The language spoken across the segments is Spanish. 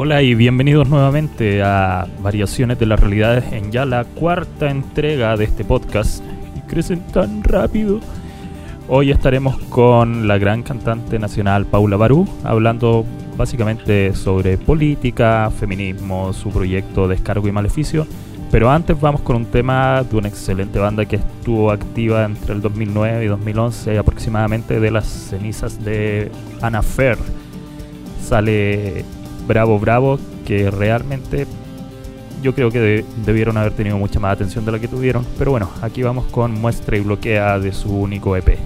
Hola y bienvenidos nuevamente a Variaciones de las Realidades en ya la cuarta entrega de este podcast. Y crecen tan rápido. Hoy estaremos con la gran cantante nacional Paula Barú, hablando básicamente sobre política, feminismo, su proyecto Descargo y Maleficio. Pero antes vamos con un tema de una excelente banda que estuvo activa entre el 2009 y 2011 aproximadamente de las cenizas de Anna Fair. Sale Bravo Bravo, que realmente yo creo que debieron haber tenido mucha más atención de la que tuvieron. Pero bueno, aquí vamos con muestra y bloquea de su único EP.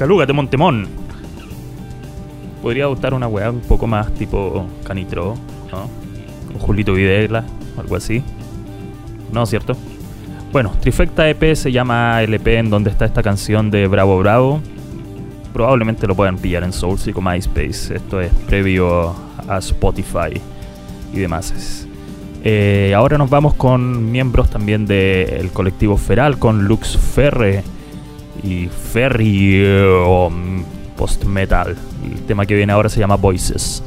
Caluga de Montemón. Podría gustar una weá un poco más tipo Canitro, ¿no? Con Julito Videla, algo así. ¿No, cierto? Bueno, Trifecta EP se llama LP en donde está esta canción de Bravo Bravo. Probablemente lo puedan pillar en Source y con MySpace. Esto es previo a Spotify y demás. Eh, ahora nos vamos con miembros también del colectivo Feral, con Lux Ferre y Ferry um, post metal. El tema que viene ahora se llama Voices.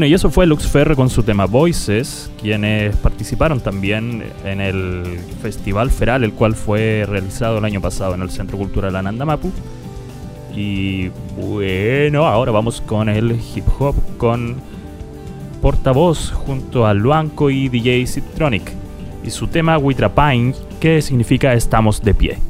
Bueno, y eso fue Lux Ferre con su tema Voices, quienes participaron también en el Festival Feral, el cual fue realizado el año pasado en el Centro Cultural Anandamapu. Y bueno, ahora vamos con el hip hop con Portavoz junto a Luanco y DJ Citronic y su tema Witrapine, que significa estamos de pie.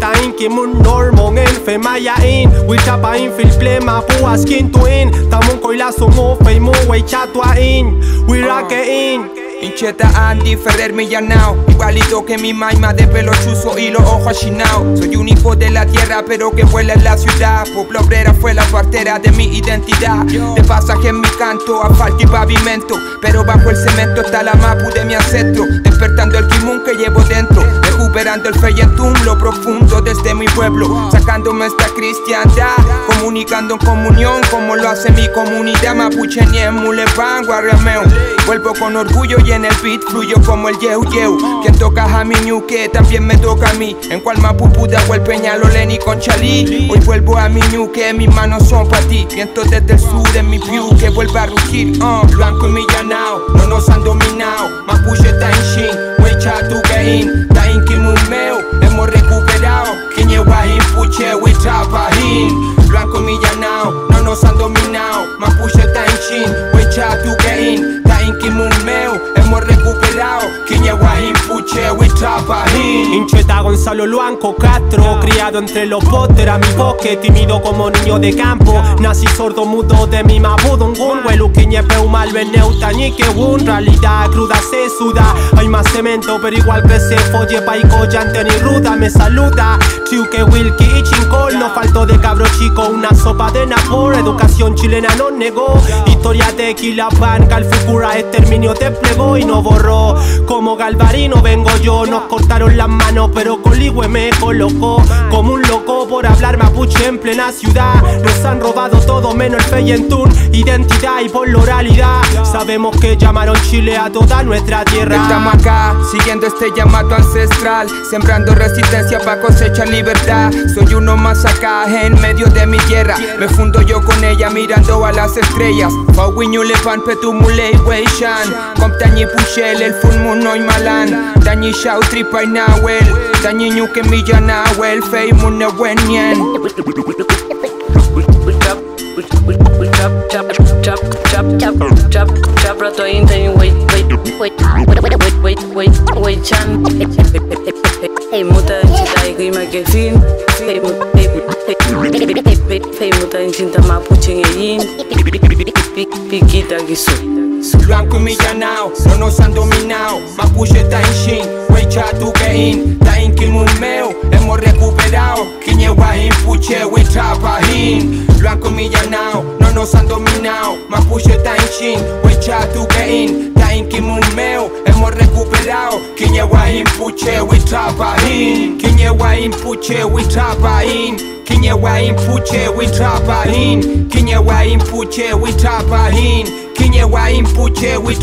ta in ki mun nor mongen fe maya in. We tapa in fil plema pu askin tu in. Tamun koila sungu fe mu Incheta Andy Ferrer Millanao Igualito que mi maima de pelo chuzo y los ojos achinados Soy un hijo de la tierra pero que vuela en la ciudad. Pueblo obrera fue la partera de mi identidad. De pasaje en mi canto, asfalto y pavimento. Pero bajo el cemento está la mapu de mi ancestro. Despertando el kimun que llevo dentro. Recuperando el feyentum, lo profundo desde mi pueblo. Sacándome esta cristiandad. Comunicando en comunión como lo hace mi comunidad. Mapuche Niemulepan, Guarriameo Vuelvo con orgullo y en el beat fluyo como el yeu yeu. Quien toca a mi que también me toca a mí. En cual mapupu de el peñalo Lenny con Chalí. Hoy vuelvo a mi que mis manos son para ti. Viento desde el sur en mi view que vuelva a rugir. Uh, blanco y millanao, no nos han dominado. Mapuche está en shin, wecha tu gain. Ta in kimumeo, hemos recuperado. Kiñewahin puche, we trapahin. Blanco y millanao, no nos han dominado. Mapuche está en shin, wecha tu gain. Ta in kimumeo, hemos recuperado. Kiñewahin puche, we trapahin. Incheta Gonzalo Luanco Castro Criado entre los botes, era mi bosque Tímido como niño de campo. Nací sordo mudo de mi mabudungun Huelu quiñe peu mal veneuta ni que un Realidad cruda se suda Hay más cemento pero igual que se folle Paico llante ni ruda me saluda. Triuque Wilkie y Chincol No faltó de cabro chico una sopa de napor Educación chilena no negó Historia de Quilapan Calfucura exterminio desplegó y no borró Como Galvarino vengo yo Nos cortaron las manos pero Coligüe me colocó Como un por hablar mapuche en plena ciudad. Nos han robado todo menos el feyentún. Identidad y por la oralidad. Sabemos que llamaron Chile a toda nuestra tierra. Estamos acá, siguiendo este llamado ancestral Sembrando resistencia para cosechar libertad. Soy uno más acá en medio de mi tierra. Me fundo yo con ella mirando a las estrellas. Fauiñule pan petumule weishan Comptañi pushel el y malan Dañi tripa y nahuel. Dañi the wenyan Chop, chop, chop, chop, chop, chop, rato inten, wait, wait, wait, wait, wait, wait, wait, wait, wait, chan, hey, muta, chita, grima ke fin Hey hey muta cinta mapuche ngeyin Pikita gisu Blanco y millanao, no nos han dominado Mapuche está en shin, wecha tu gain Ta in kilmumeo, hemos recuperado Kiñewahin puche, we trapahin Blanco y millanao, no nos han dominado Mapuche está en shin, wecha tu gain Ta in kilmumeo, hemos recuperado. Kiñewahin puche, we trapahin Kiñewahin puche, we trapahin Kiñewahin puche, we trapahin Kiñewahin puche, we trapahin Kiñewahin puche, we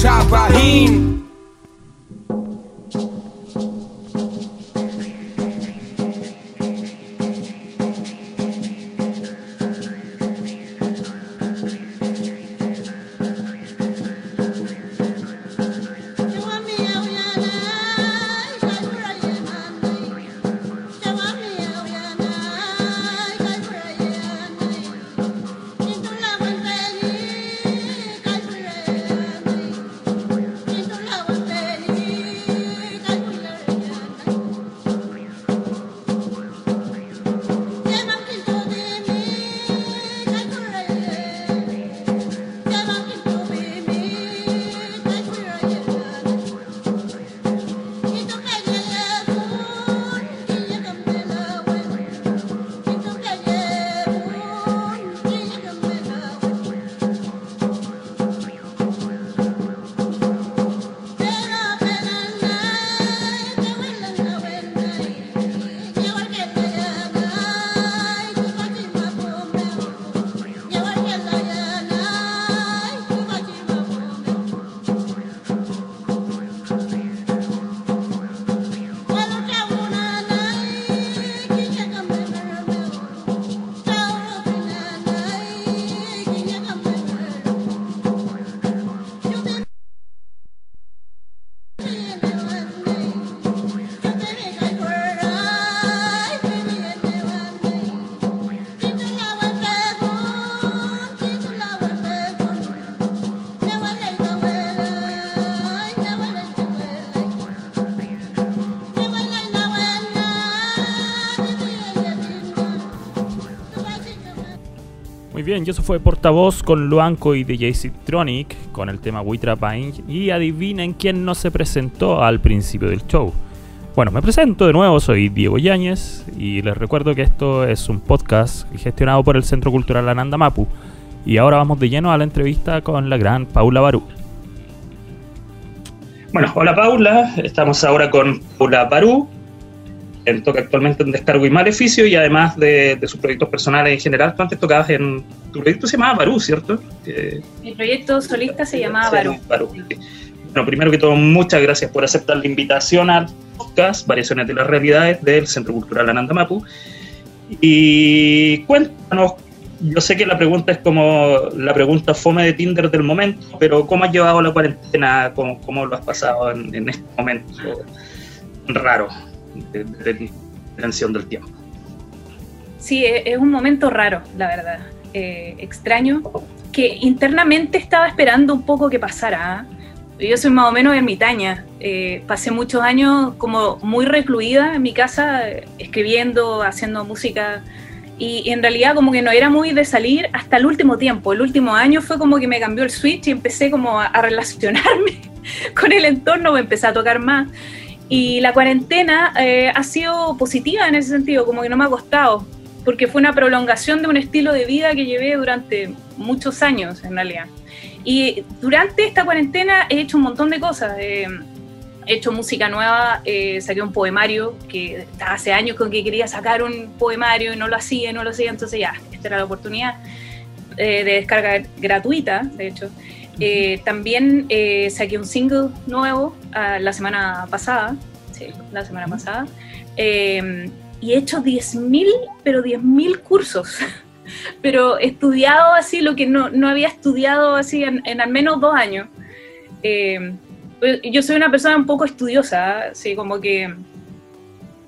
Bien, y eso fue portavoz con Luanco y DJ Citronic con el tema We Trapine. Y adivinen quién no se presentó al principio del show. Bueno, me presento de nuevo, soy Diego Yáñez y les recuerdo que esto es un podcast gestionado por el Centro Cultural Ananda Mapu. Y ahora vamos de lleno a la entrevista con la gran Paula Barú. Bueno, hola Paula, estamos ahora con Paula Barú, en toca actualmente en Descargo y Maleficio y además de, sus proyectos personales en general. Tú antes tocabas en. Tu proyecto se llamaba Barú, ¿cierto? Mi proyecto solista se llamaba Barú. Bueno, primero que todo, muchas gracias por aceptar la invitación al podcast Variaciones de las Realidades del Centro Cultural Ananda Mapu. Y cuéntanos, yo sé que la pregunta es como la pregunta fome de Tinder del momento, pero ¿cómo has llevado la cuarentena? ¿Cómo, cómo lo has pasado en, en este momento raro? De, detención del tiempo. Sí, e, es un momento raro, la verdad, eh, extraño, que internamente estaba esperando un poco que pasara. ¿ah? Yo soy más o menos ermitaña, eh, pasé muchos años como muy recluida en mi casa, escribiendo, haciendo música, y, en realidad como que no era muy de salir hasta el último tiempo. El último año fue como que me cambió el switch y empecé como a, a relacionarme con el entorno, empecé a tocar más. Y la cuarentena eh, ha sido positiva en ese sentido, como que no me ha costado, porque fue una prolongación de un estilo de vida que llevé durante muchos años, en realidad. Y durante esta cuarentena he hecho un montón de cosas. he hecho música nueva, eh, saqué un poemario que hace años con que quería sacar un poemario y no lo hacía, no lo hacía, entonces ya, esta era la oportunidad eh, de descarga gratuita, de hecho. Eh, también eh, saqué un single nuevo ah, la semana pasada, sí, la semana pasada, em, y he hecho 10.000, pero 10.000 cursos, pero he estudiado así lo que no, no había estudiado así en, en, al menos dos años. Em, yo soy una persona un poco estudiosa, así como que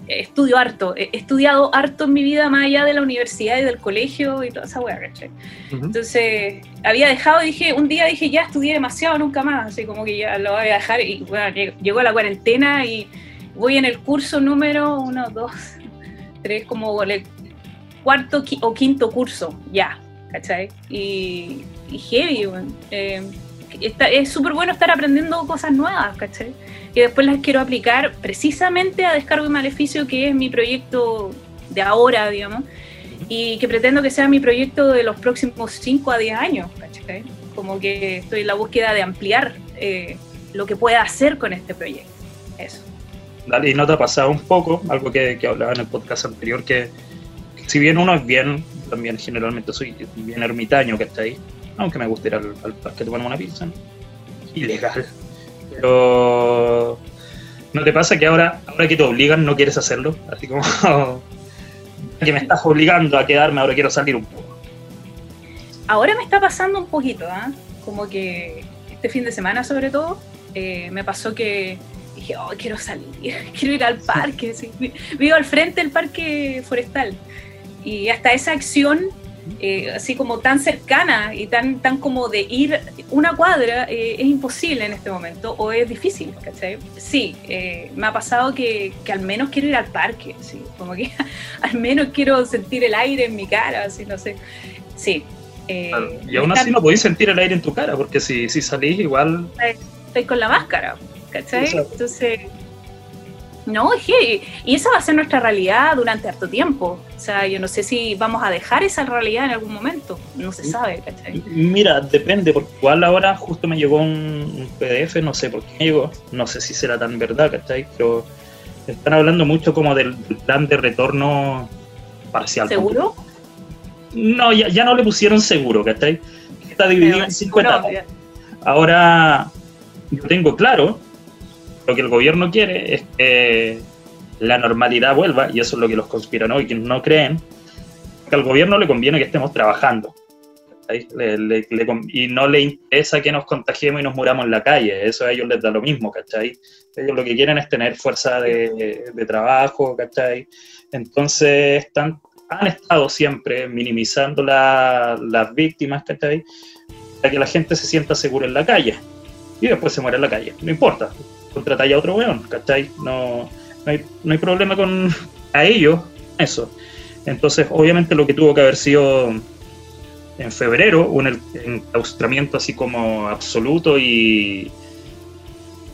estudio harto, he estudiado harto en mi vida más allá de la universidad y del colegio y toda esa weá, ¿cachai? Entonces, había dejado, dije, un día dije, ya estudié demasiado, nunca más, así como que ya lo voy a dejar y bueno, llegó la cuarentena y voy en el curso número uno, dos, tres, como el cuarto o quinto curso, ya, ¿cachai? Y, y heavy, eh, es súper bueno estar aprendiendo cosas nuevas, ¿cachai? que después las quiero aplicar precisamente a Descargo y Maleficio, que es mi proyecto de ahora, digamos, y que pretendo que sea mi proyecto de los próximos 5 a 10 años, ¿cachai? Como que estoy en la búsqueda de ampliar eh, lo que pueda hacer con este proyecto. Eso. Dale, y no te ha pasado un poco, algo que, que hablaba en el podcast anterior, que, si bien uno es bien, también generalmente soy bien ermitaño que está ahí, aunque me guste ir al, al parque a tomar una pizza, ilegal pero ¿no te pasa que ahora, ahora que te obligan no quieres hacerlo? Así como que me estás obligando a quedarme, ahora quiero salir un poco. Ahora me está pasando un poquito, ¿ah? Como que este fin de semana sobre todo, eh, me pasó que dije, oh, quiero salir, quiero ir al parque. Vivo al frente del parque forestal. Y hasta esa acción eh, así como tan cercana y tan, tan como de ir una cuadra, eh, es imposible en este momento o es difícil, ¿cachai? Sí, eh, me ha pasado que, que, al menos quiero ir al parque, ¿sí? como que al menos quiero sentir el aire en mi cara, así, no sé. Sí. y aún así no podéis sentir el aire en tu cara, porque si, si salís igual... Estoy con la máscara, ¿cachai? Entonces no, es y esa va a ser nuestra realidad durante harto tiempo. O sea, yo no sé si vamos a dejar esa realidad en algún momento. No se sabe, ¿cachai? Mira, depende, porque igual ahora justo me llegó un, PDF, no sé por qué me llegó, no sé si será tan verdad, ¿cachai? Pero están hablando mucho como del plan de retorno parcial. ¿Seguro? No, ya, ya no le pusieron seguro, ¿cachai? Está dividido en 50. Ahora, yo tengo claro lo que el gobierno quiere es que la normalidad vuelva, y eso es lo que los conspiranoicos no creen, que al gobierno le conviene que estemos trabajando. y no le interesa que nos contagiemos y nos muramos en la calle, eso a ellos les da lo mismo, ¿cachai? Ellos lo que quieren es tener fuerza de, trabajo, ¿cachai? Entonces están, han estado siempre minimizando las víctimas, ¿cachai? Para que la gente se sienta segura en la calle y después se muere en la calle, no importa, contratáis a otro weón, ¿cachai? No, no, hay, no hay problema con a ellos eso. Entonces, obviamente lo que tuvo que haber sido en febrero un enclaustramiento así como absoluto y,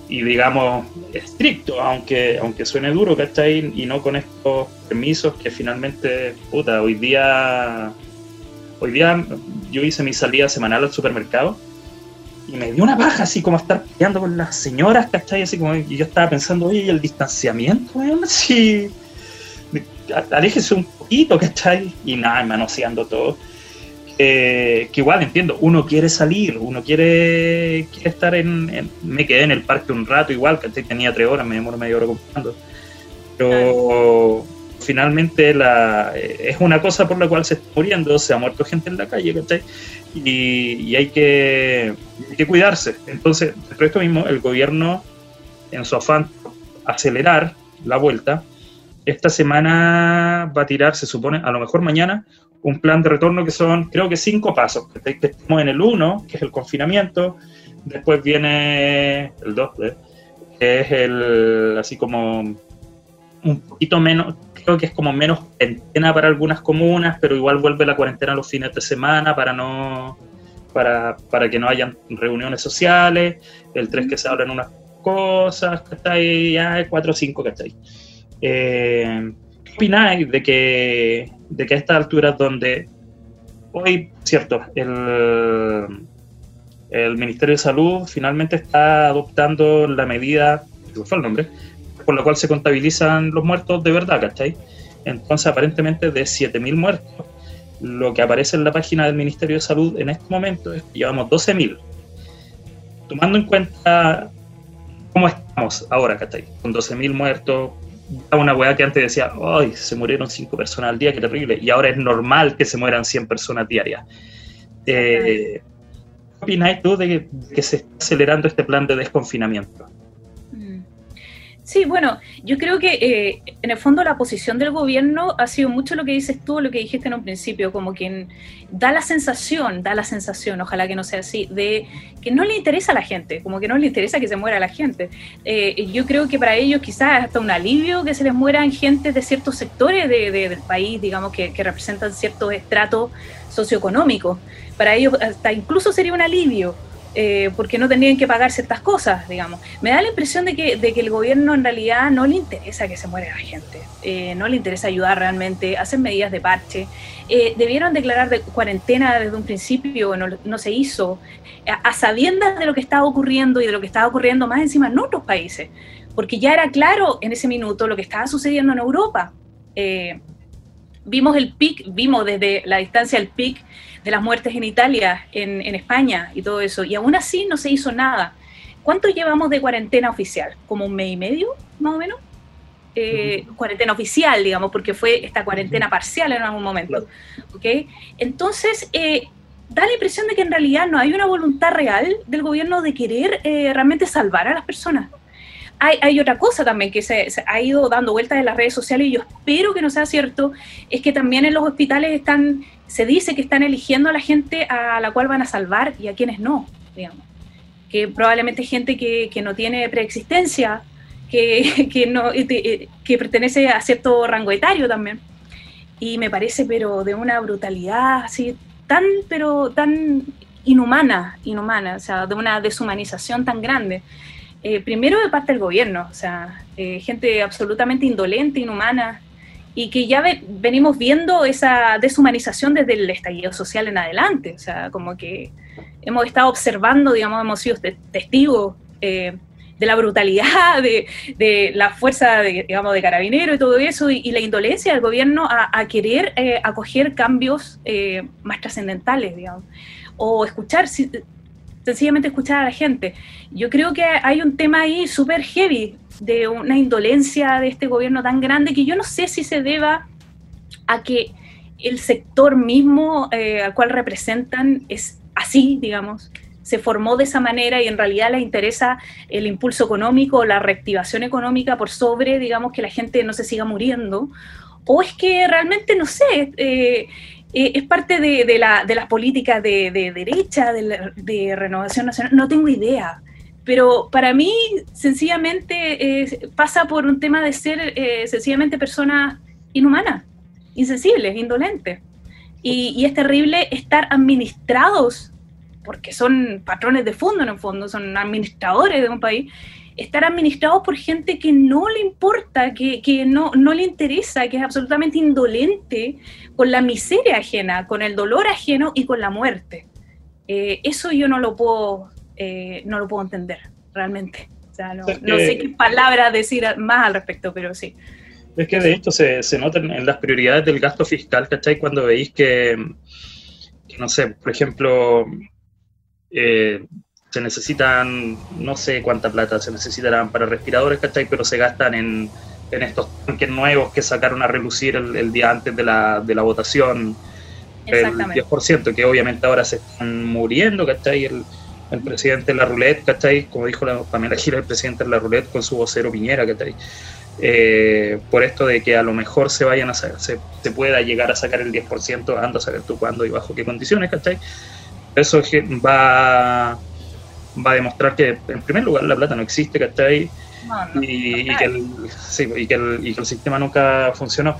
y digamos estricto, aunque, aunque suene duro, ¿cachai? Y no con estos permisos que finalmente, puta, hoy día, hoy día yo hice mi salida semanal al supermercado y me dio una baja así como estar peleando con las señoras, ¿cachai? Así como y yo estaba pensando, oye, el distanciamiento, weón, así, aléjese un poquito, ¿cachai? Y nada, manoseando todo que igual entiendo, uno quiere salir, uno quiere, estar en, Me quedé en el parque un rato igual, que tenía tres horas, me demoro media hora comprando. Pero finalmente la, es una cosa por la cual se está muriendo, se ha muerto gente en la calle, ¿cachai? Y, hay, que, hay que cuidarse. Entonces, dentro de esto mismo, el gobierno, en su afán acelerar la vuelta, esta semana va a tirar, se supone, a lo mejor mañana, un plan de retorno que son, creo que cinco pasos. Estamos en el uno, que es el confinamiento, después viene el dos, ¿eh? que es el, así como un poquito menos, creo que es como menos cuarentena para algunas comunas, pero igual vuelve la cuarentena los fines de semana para no para, para que no hayan reuniones sociales, el 3 que se hablan unas cosas, que está ahí, ya 4 o 5 que está ahí. Eh, ¿Qué opináis de que, de que a estas alturas donde hoy, cierto, el, el Ministerio de Salud finalmente está adoptando la medida, fue el nombre, por la cual se contabilizan los muertos de verdad, ¿cachai? Entonces, aparentemente de 7.000 muertos, lo que aparece en la página del Ministerio de Salud en este momento es que llevamos 12.000. Tomando en cuenta cómo estamos ahora, ¿cachai? Con 12.000 muertos, una weá que antes decía, ay, se murieron cinco personas al día, qué terrible, y ahora es normal que se mueran 100 personas diarias. Eh, ¿Qué opináis tú de que, se está acelerando este plan de desconfinamiento? Sí, bueno, yo creo que eh, en el fondo la posición del gobierno ha sido mucho lo que dices tú, lo que dijiste en un principio, como que da la sensación, da la sensación, ojalá que no sea así, de que no le interesa a la gente, como que no le interesa que se muera la gente. Eh, yo creo que para ellos quizás hasta un alivio que se les mueran gente de ciertos sectores del país, digamos, que, que representan ciertos estratos socioeconómicos. Para ellos hasta incluso sería un alivio eh, porque no tendrían que pagar ciertas cosas, digamos. Me da la impresión de que, de que el gobierno en realidad no le interesa que se muera la gente, eh, no le interesa ayudar realmente, hacen medidas de parche. Eh, debieron declarar de cuarentena desde un principio, no, no se hizo, a, sabiendas de lo que estaba ocurriendo y de lo que estaba ocurriendo más encima en otros países, porque ya era claro en ese minuto lo que estaba sucediendo en Europa. Vimos el pic, vimos desde la distancia el pic de las muertes en Italia, en, España y todo eso, y aún así no se hizo nada. ¿Cuánto llevamos de cuarentena oficial? ¿Como un mes y medio, más o menos? Eh, cuarentena oficial, digamos, porque fue esta cuarentena parcial en algún momento. ¿okay? Entonces, eh, da la impresión de que en realidad no hay una voluntad real del gobierno de querer eh, realmente salvar a las personas. Hay, otra cosa también que se, se, ha ido dando vueltas en las redes sociales y yo espero que no sea cierto, es que también en los hospitales están se dice que están eligiendo a la gente a la cual van a salvar y a quienes no, digamos. Que probablemente gente que, que no tiene preexistencia, que, que, no, eh, que pertenece a cierto rango etario también. Y me parece, pero de una brutalidad así, tan, pero tan inhumana, inhumana, o sea, de una deshumanización tan grande. Eh, primero de parte del gobierno, o sea, eh, gente absolutamente indolente, inhumana, y que ya venimos viendo esa deshumanización desde el estallido social en adelante, o sea, como que hemos estado observando, digamos, hemos sido testigos eh, de la brutalidad, de, la fuerza, de, digamos, de carabinero y todo eso, y, la indolencia del gobierno a, querer eh, acoger cambios eh, más trascendentales, digamos, o escuchar, sencillamente escuchar a la gente. Yo creo que hay un tema ahí súper heavy, de una indolencia de este gobierno tan grande que yo no sé si se deba a que el sector mismo eh, al cual representan es así, digamos, se formó de esa manera y en realidad les interesa el impulso económico, la reactivación económica por sobre, digamos, que la gente no se siga muriendo, o es que realmente, no sé, eh, eh, es parte de, la, las políticas de, derecha, de, renovación nacional, no tengo idea pero para mí sencillamente pasa por un tema de ser eh, sencillamente personas inhumanas, insensibles, indolentes. Y, y es terrible estar administrados, porque son patrones de fondo en el fondo, son administradores de un país, estar administrados por gente que no le importa, que, que no, no le interesa, que es absolutamente indolente con la miseria ajena, con el dolor ajeno y con la muerte. Eh, eso yo no lo puedo, eh, no lo puedo entender, realmente. O sea, no, sé qué palabras decir más al respecto, pero sí. Es que de hecho se, se nota en las prioridades del gasto fiscal, ¿cachai? Cuando veis que, que, no sé, por ejemplo, eh, se necesitan, no sé cuánta plata se necesitarán para respiradores, ¿cachai? Pero se gastan en, en estos tanques nuevos que sacaron a relucir el, el día antes de la, de la votación, el Exactamente. 10%, que obviamente ahora se están muriendo, ¿cachai? El, el presidente de la roulette, ¿cachai? Como dijo la Pamela Gira, el presidente de la roulette con su vocero Piñera, ¿cachai? Eh, por esto de que a lo mejor se vayan a sacar, se, se pueda llegar a sacar el 10%, anda a saber tú cuándo y bajo qué condiciones, ¿cachai? Eso va, va a demostrar que, en primer lugar, la plata no existe, ¿cachai? No, no, y, que el, sí, y, que el, y que el sistema nunca funcionó.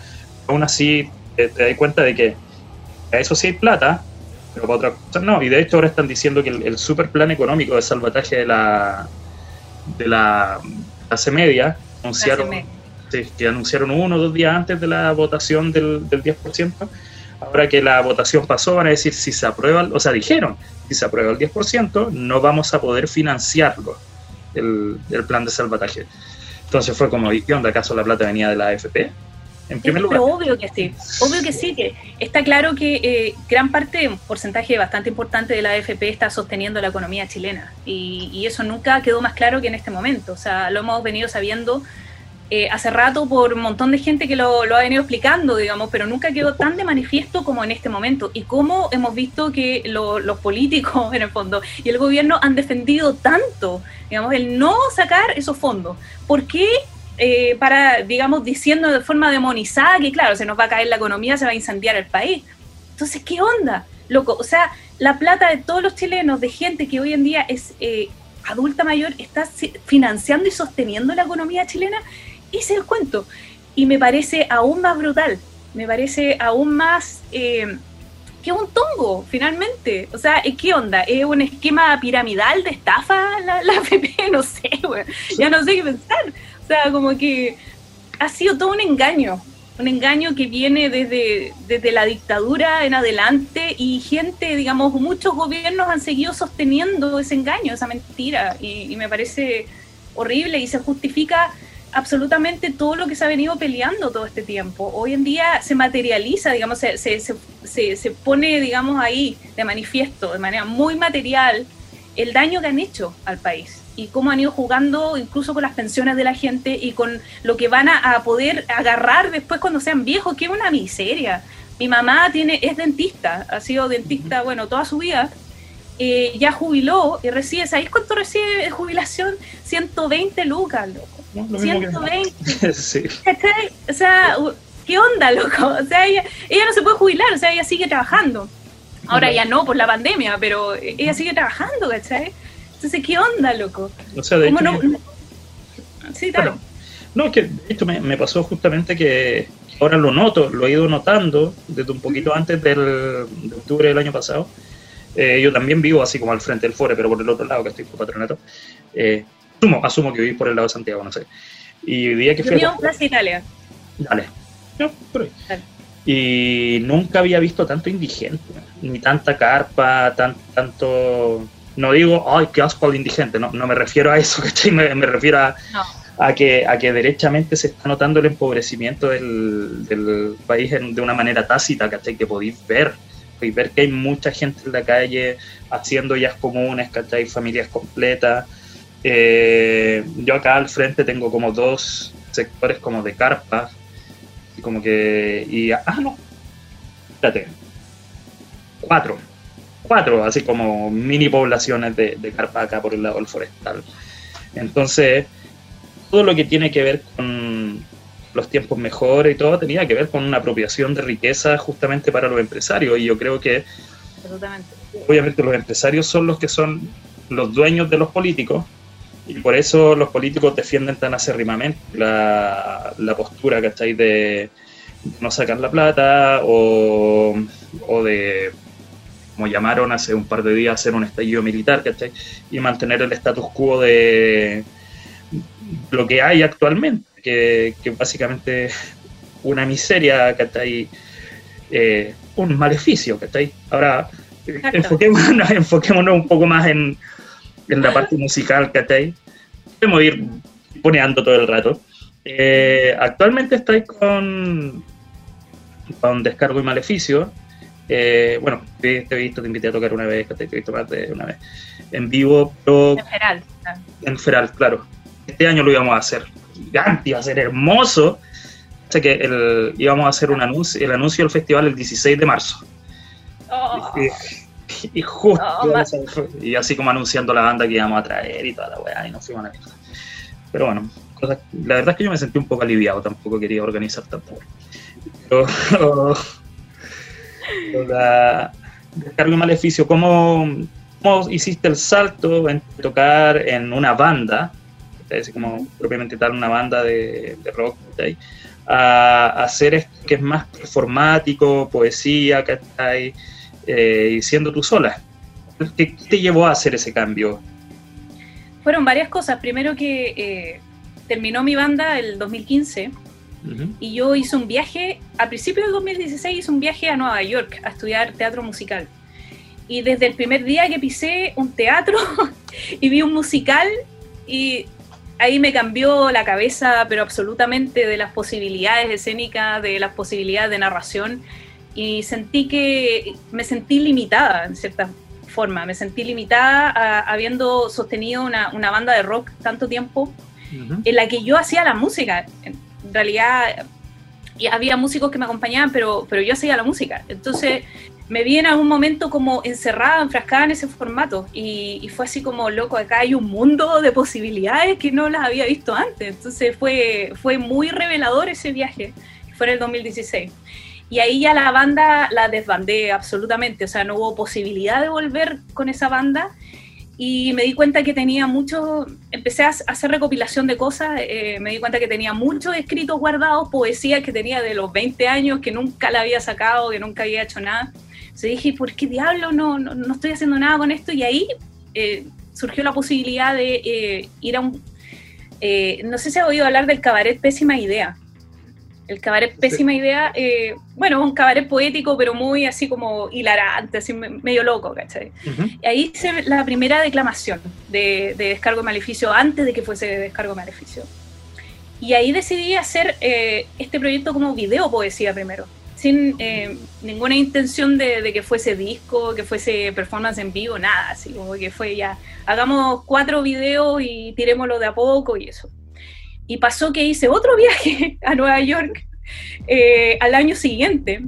Aún así, te, te das cuenta de que a eso sí hay plata, pero para otras cosas no. Y de hecho ahora están diciendo que el, el super plan económico de salvataje de la de la clase media anunciaron, Clase que anunciaron uno o dos días antes de la votación del, del 10%. Ahora que la votación pasó, van a decir si se aprueba, o sea, dijeron, si se aprueba el 10%, no vamos a poder financiarlo, el, el plan de salvataje. Entonces fue como, ¿y qué onda? ¿Acaso la plata venía de la AFP? En Sí, primer lugar. pero obvio que sí, obvio que sí, que está claro que eh, gran parte, un porcentaje bastante importante de la AFP está sosteniendo la economía chilena y, y eso nunca quedó más claro que en este momento, o sea, lo hemos venido sabiendo eh, hace rato por un montón de gente que lo, ha venido explicando, digamos, pero nunca quedó tan de manifiesto como en este momento y cómo hemos visto que lo- los políticos, en el fondo, y el gobierno han defendido tanto, digamos, el no sacar esos fondos. ¿Por qué? eh, para, digamos, diciendo de forma demonizada que, claro, se nos va a caer la economía, se va a incendiar el país. Entonces, ¿qué onda? Loco, o sea, la plata de todos los chilenos, de gente que hoy en día es eh, adulta mayor, está financiando y sosteniendo la economía chilena, ese es el cuento. Y me parece aún más brutal, me parece aún más... eh, que un tongo, finalmente. O sea, ¿qué onda? ¿Es un esquema piramidal de estafa la, la AFP? No sé, güey. Ya no sé qué pensar. O sea, como que ha sido todo un engaño. Un engaño que viene desde, desde la dictadura en adelante y gente, digamos, muchos gobiernos han seguido sosteniendo ese engaño, esa mentira. Y, y me parece horrible y se justifica absolutamente todo lo que se ha venido peleando todo este tiempo. Hoy en día se materializa, digamos, se, se, se, se, pone, digamos, ahí de manifiesto, de manera muy material, el daño que han hecho al país y cómo han ido jugando incluso con las pensiones de la gente y con lo que van a, a poder agarrar después cuando sean viejos, que es una miseria. Mi mamá tiene, es dentista, ha sido dentista, bueno, toda su vida, eh, ya jubiló y recibe, ¿sabéis cuánto recibe de jubilación? 120 lucas, loco. ¿No? Lo mismo que- 120. sí. ¿Cachai? O sea, ¿qué onda, loco? O sea, ella, ella no se puede jubilar, o sea, ella sigue trabajando. Ahora ya no por la pandemia, pero ella sigue trabajando, ¿cachai? Entonces, ¿qué onda, loco? O sea, de ¿Cómo hecho, no? Sí. Bueno, no, que de hecho me, me pasó justamente que ahora lo noto, lo he ido notando desde un poquito antes del, de octubre del año pasado. Eh, yo también vivo así como al frente del Fore, pero por el otro lado, que estoy por patronato. Eh, asumo, asumo que viví por el lado de Santiago, no sé. Y el día que Yo fui a Plaza Italia. Dale. No, por ahí. Dale. Y nunca había visto tanto indigente, ni tanta carpa, tan, tanto... No digo, ay, qué asco al indigente, no, no me refiero a eso, ¿cachai? Me, me refiero a, No. a, que, a que derechamente se está notando el empobrecimiento del, del país en- de una manera tácita, ¿cachai? Que podéis ver, podéis ver que hay mucha gente en la calle haciendo ollas comunes, ¿cachai? Familias completas. Eh, yo acá al frente tengo como dos sectores como de carpas, y como que... Y, ah, no, espérate. Cuatro. Cuatro, así como mini poblaciones de, de carpa acá por el lado del forestal. Entonces, todo lo que tiene que ver con los tiempos mejores y todo tenía que ver con una apropiación de riqueza justamente para los empresarios. Y yo creo que obviamente los empresarios son los que son los dueños de los políticos y por eso los políticos defienden tan acérrimamente la, la postura, ¿cachai? De no sacar la plata o, o de, como llamaron hace un par de días, hacer un estallido militar, ¿cachai? Y mantener el status quo de lo que hay actualmente, que, que básicamente una miseria, ¿cachai? Eh, un maleficio, ¿cachai? Ahora, enfoquémonos, enfoquémonos un poco más en, en la parte musical, ¿cachai? Podemos ir poneando todo el rato. Eh, actualmente estáis con, con Descargo y Maleficio. Eh, bueno, te, he visto, te invité a tocar una vez, te he visto más de una vez. En vivo, pero. En Feral. En Feral, claro. Este año lo íbamos a hacer gigante, iba a ser hermoso. O sea que el, íbamos a hacer un anuncio, el anuncio del festival el 16 de marzo. Oh. Y, y justo, oh, y así como anunciando la banda que íbamos a traer y toda la weá, y nos fuimos a la mierda. Pero bueno, la verdad es que yo me sentí un poco aliviado, tampoco quería organizar tanto. Pero, la descargo y maleficio, ¿cómo, ¿cómo hiciste el salto en tocar en una banda, es como propiamente tal una banda de, de rock, a, a, hacer esto que es más performático, poesía, ¿cachai? Eh, y siendo tú sola? ¿Qué, ¿Qué te llevó a hacer ese cambio? Fueron varias cosas. Primero que eh, terminó mi banda el 2015 uh -huh. y yo hice un viaje, a principios del 2016 hice un viaje a Nueva York a estudiar teatro musical. Y desde el primer día que pisé un teatro y vi un musical y ahí me cambió la cabeza, pero absolutamente de las posibilidades escénicas, de las posibilidades de narración y sentí que me sentí limitada en cierta forma, me sentí limitada a, habiendo sostenido una, una, banda de rock tanto tiempo uh -huh. en la que yo hacía la música. En realidad y había músicos que me acompañaban, pero, pero yo hacía la música. Entonces me vi en algún momento como encerrada, enfrascada en ese formato y, y, fue así como, loco, acá hay un mundo de posibilidades que no las había visto antes. Entonces fue, fue muy revelador ese viaje, fue en el 2016. Y ahí ya la banda la desbandé absolutamente, o sea, no hubo posibilidad de volver con esa banda. Y me di cuenta que tenía mucho, empecé a hacer recopilación de cosas, eh, me di cuenta que tenía muchos escritos guardados, poesía que tenía de los 20 años, que nunca la había sacado, que nunca había hecho nada. Entonces dije, ¿por qué diablo no, no, no estoy haciendo nada con esto? Y ahí eh, surgió la posibilidad de eh, ir a un... Eh, no sé si ha oído hablar del cabaret Pésima Idea. El cabaret Pésima. Idea, eh, bueno, un cabaret poético, pero muy así como hilarante, así medio loco, ¿cachai? Uh -huh. Y ahí hice la primera declamación de, de, Descargo Maleficio, antes de que fuese Descargo Maleficio. Y ahí decidí hacer eh, este proyecto como video poesía primero, sin eh, ninguna intención de, de, que fuese disco, que fuese performance en vivo, nada, así como que fue ya, hagamos cuatro videos y tirémoslo de a poco y eso. Y pasó que hice otro viaje a Nueva York eh, al año siguiente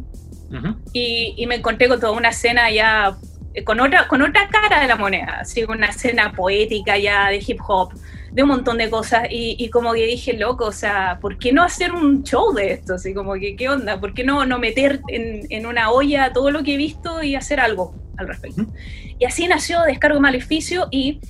uh -huh. y, y, me encontré con toda una escena ya eh, con otra, con otra cara de la moneda, así una escena poética ya de hip hop, de un montón de cosas y, y, como que dije, loco, o sea, ¿por qué no hacer un show de esto? Así como que, ¿qué onda? ¿Por qué no, no meter en, en una olla todo lo que he visto y hacer algo al respecto? Uh -huh. Y así nació Descargo Maleficio y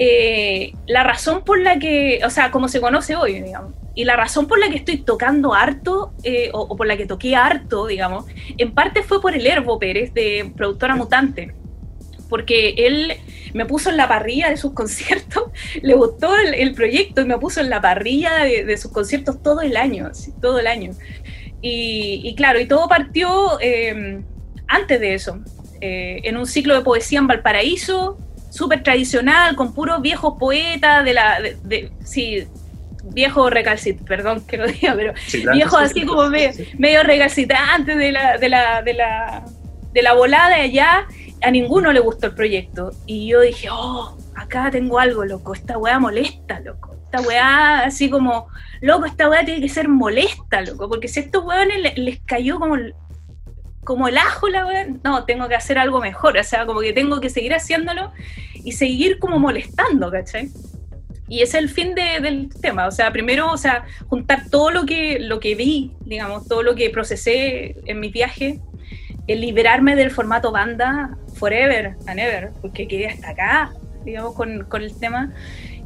eh, la razón por la que, o sea, como se conoce hoy, digamos, y la razón por la que estoy tocando harto, eh, o, o, por la que toqué harto, digamos, en parte fue por el Herbo Pérez, de Productora Mutante, porque él me puso en la parrilla de sus conciertos, le gustó el, el proyecto y me puso en la parrilla de, de, sus conciertos todo el año, así, todo el año. Y, y claro, y todo partió eh, antes de eso, en un ciclo de poesía en Valparaíso, súper tradicional, con puros viejos poetas de la. De, de, sí, viejo recalcitrante, perdón que lo diga, pero sí, viejos así como medio, medio recalcitrantes de la, de, la, de, la, de la volada de allá. A ninguno le gustó el proyecto. Y yo dije, oh, acá tengo algo, loco, esta weá molesta, loco. Esta weá, así como, loco, esta weá tiene que ser molesta, loco, porque si a estos weones les, les cayó como como el ajo la weá, no, tengo que hacer algo mejor, o sea, como que tengo que seguir haciéndolo y seguir como molestando, ¿cachai? Y es el fin de, del tema, o sea, primero, o sea, juntar todo lo que, lo que vi, digamos, todo lo que procesé en mi viaje, el liberarme del formato banda forever and ever, porque quedé hasta acá, digamos, con, con el tema.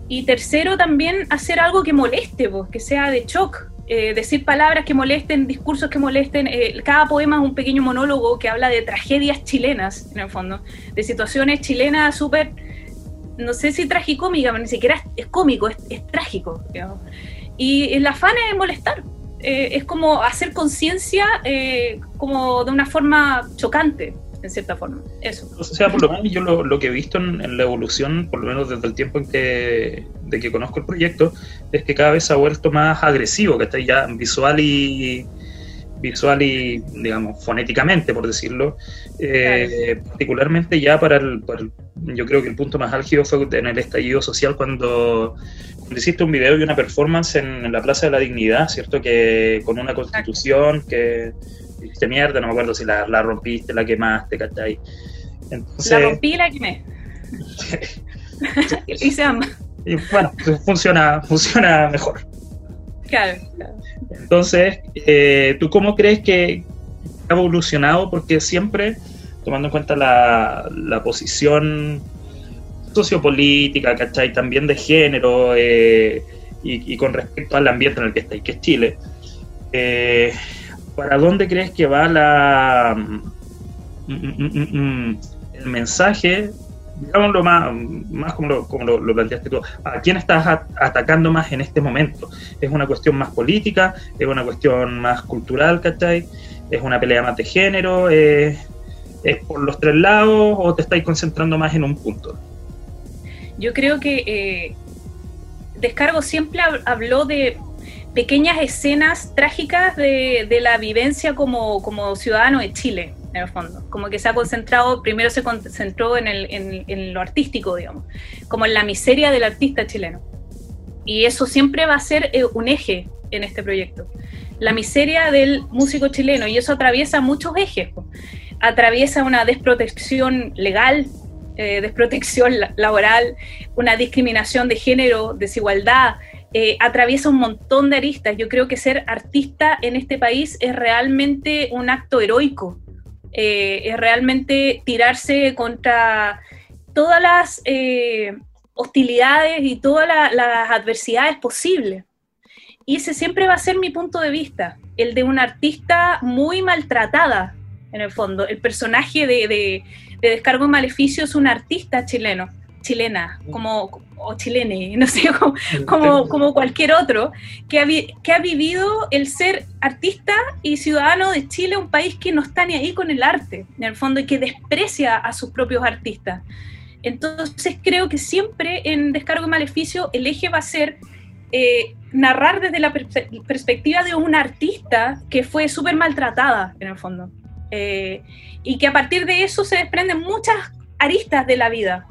Y tercero, también hacer algo que moleste, pues, que sea de shock, eh, decir palabras que molesten, discursos que molesten. Eh, cada poema es un pequeño monólogo que habla de tragedias chilenas, en el fondo, de situaciones chilenas súper, no sé si tragicómica, pero ni siquiera es, es cómico, es, trágico. Y el afán es molestar, eh, es como hacer conciencia como de una forma chocante, en cierta forma. Eso. O sea, por lo menos yo lo, lo que he visto en, en la evolución, por lo menos desde el tiempo en que, de que conozco el proyecto, es que cada vez se ha vuelto más agresivo, que está ya visual y visual y, digamos, fonéticamente, por decirlo. Eh, Particularmente ya para el, para el- yo creo que el punto más álgido fue en el estallido social cuando, cuando hiciste un video y una performance en, en la Plaza de la Dignidad, ¿cierto? Que con una constitución que hiciste mierda, no me acuerdo si la, la rompiste, la quemaste, ¿cachai? Entonces, La rompí y la quemé. y se ama. y bueno, funciona, funciona mejor. Claro, claro. Entonces, eh, ¿tú cómo crees que ha evolucionado? Porque siempre, tomando en cuenta la, la posición sociopolítica, ¿cachai? También de género eh, y, y con respecto al ambiente en el que estáis, que es Chile, eh, ¿para dónde crees que va la, mm, mm, mm, el mensaje? Digámoslo más, más como, lo, planteaste tú. ¿A quién estás atacando más en este momento? ¿Es una cuestión más política? ¿Es una cuestión más cultural, ¿cachai? ¿Es una pelea más de género? ¿Es, por los tres lados o te estáis concentrando más en un punto? Yo creo que eh, Descargo siempre hab- habló de pequeñas escenas trágicas de, de la vivencia como, como ciudadano de Chile, en el fondo. Como que se ha concentrado, primero se concentró en, el, en, lo artístico, digamos, como en la miseria del artista chileno. Y eso siempre va a ser eh, un eje en este proyecto. La miseria del músico chileno, y eso atraviesa muchos ejes. Atraviesa una desprotección legal, eh, desprotección la- laboral, una discriminación de género, desigualdad, eh, atraviesa un montón de aristas. Yo creo que ser artista en este país es realmente un acto heroico, Eh, es realmente tirarse contra todas las eh, hostilidades y todas la- las adversidades posibles. Y ese siempre va a ser mi punto de vista, el de una artista muy maltratada, en el fondo. El personaje de, de, de Descargo Maleficio es un artista chileno, chilena, como, o chilene, no sé, como, como, como cualquier otro, que ha, vi- que ha vivido el ser artista y ciudadano de Chile, un país que no está ni ahí con el arte, en el fondo, y que desprecia a sus propios artistas. Entonces creo que siempre en Descargo y Maleficio el eje va a ser eh, narrar desde la perspectiva de una artista que fue súper maltratada, en el fondo. Eh, y que a partir de eso se desprenden muchas aristas de la vida,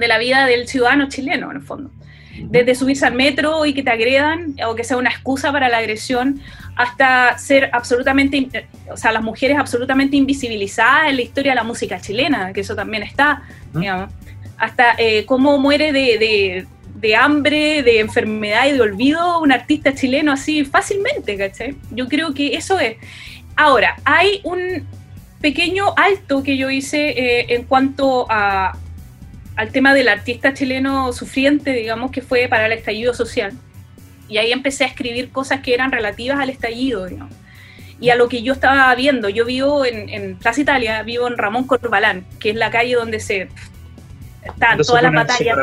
de la vida del ciudadano chileno, en el fondo. Desde subirse al metro y que te agredan, o que sea una excusa para la agresión, hasta ser absolutamente, in- o sea, las mujeres absolutamente invisibilizadas en la historia de la música chilena, que eso también está, digamos. Hasta eh, cómo muere de, de- de hambre, de enfermedad y de olvido un artista chileno así fácilmente, ¿cachai? Yo creo que eso es. Ahora, hay un pequeño alto que yo hice eh, en cuanto a, al tema del artista chileno sufriente, digamos, que fue para el estallido social. Y ahí empecé a escribir cosas que eran relativas al estallido, digamos. Y a lo que yo estaba viendo, yo vivo en, en Plaza Italia, vivo en Ramón Corbalán, que es la calle donde se están todas las batallas.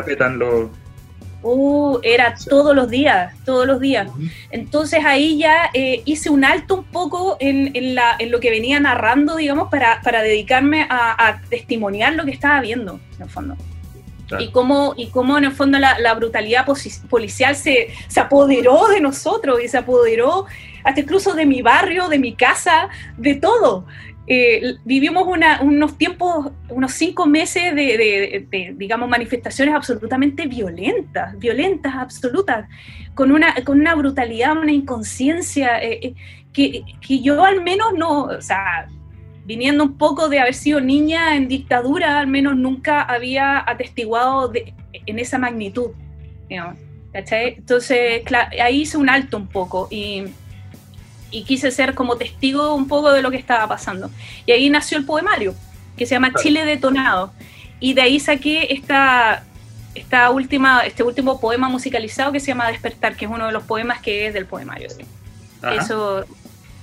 Uh, era todos los días, todos los días. Entonces ahí ya eh, hice un alto un poco en, en la, en lo que venía narrando, digamos, para, para dedicarme a, a testimoniar lo que estaba viendo, en el fondo. Y cómo, y cómo en el fondo la, brutalidad policial se, se apoderó de nosotros y se apoderó hasta incluso de mi barrio, de mi casa, de todo. Eh, vivimos unos tiempos, unos cinco meses de, digamos, manifestaciones absolutamente violentas, violentas, absolutas, con una, con una brutalidad, una inconsciencia, eh, eh, que, que yo al menos no, o viniendo un poco de haber sido niña en dictadura, al menos nunca había atestiguado de- en esa magnitud. Entonces, ahí hice un alto un poco y, y quise ser como testigo un poco de lo que estaba pasando. Y ahí nació el poemario, que se llama. Chile Detonado. Y de ahí saqué esta, esta última, este último poema musicalizado que se llama Despertar, que es uno de los poemas que es del poemario. Ajá. Eso,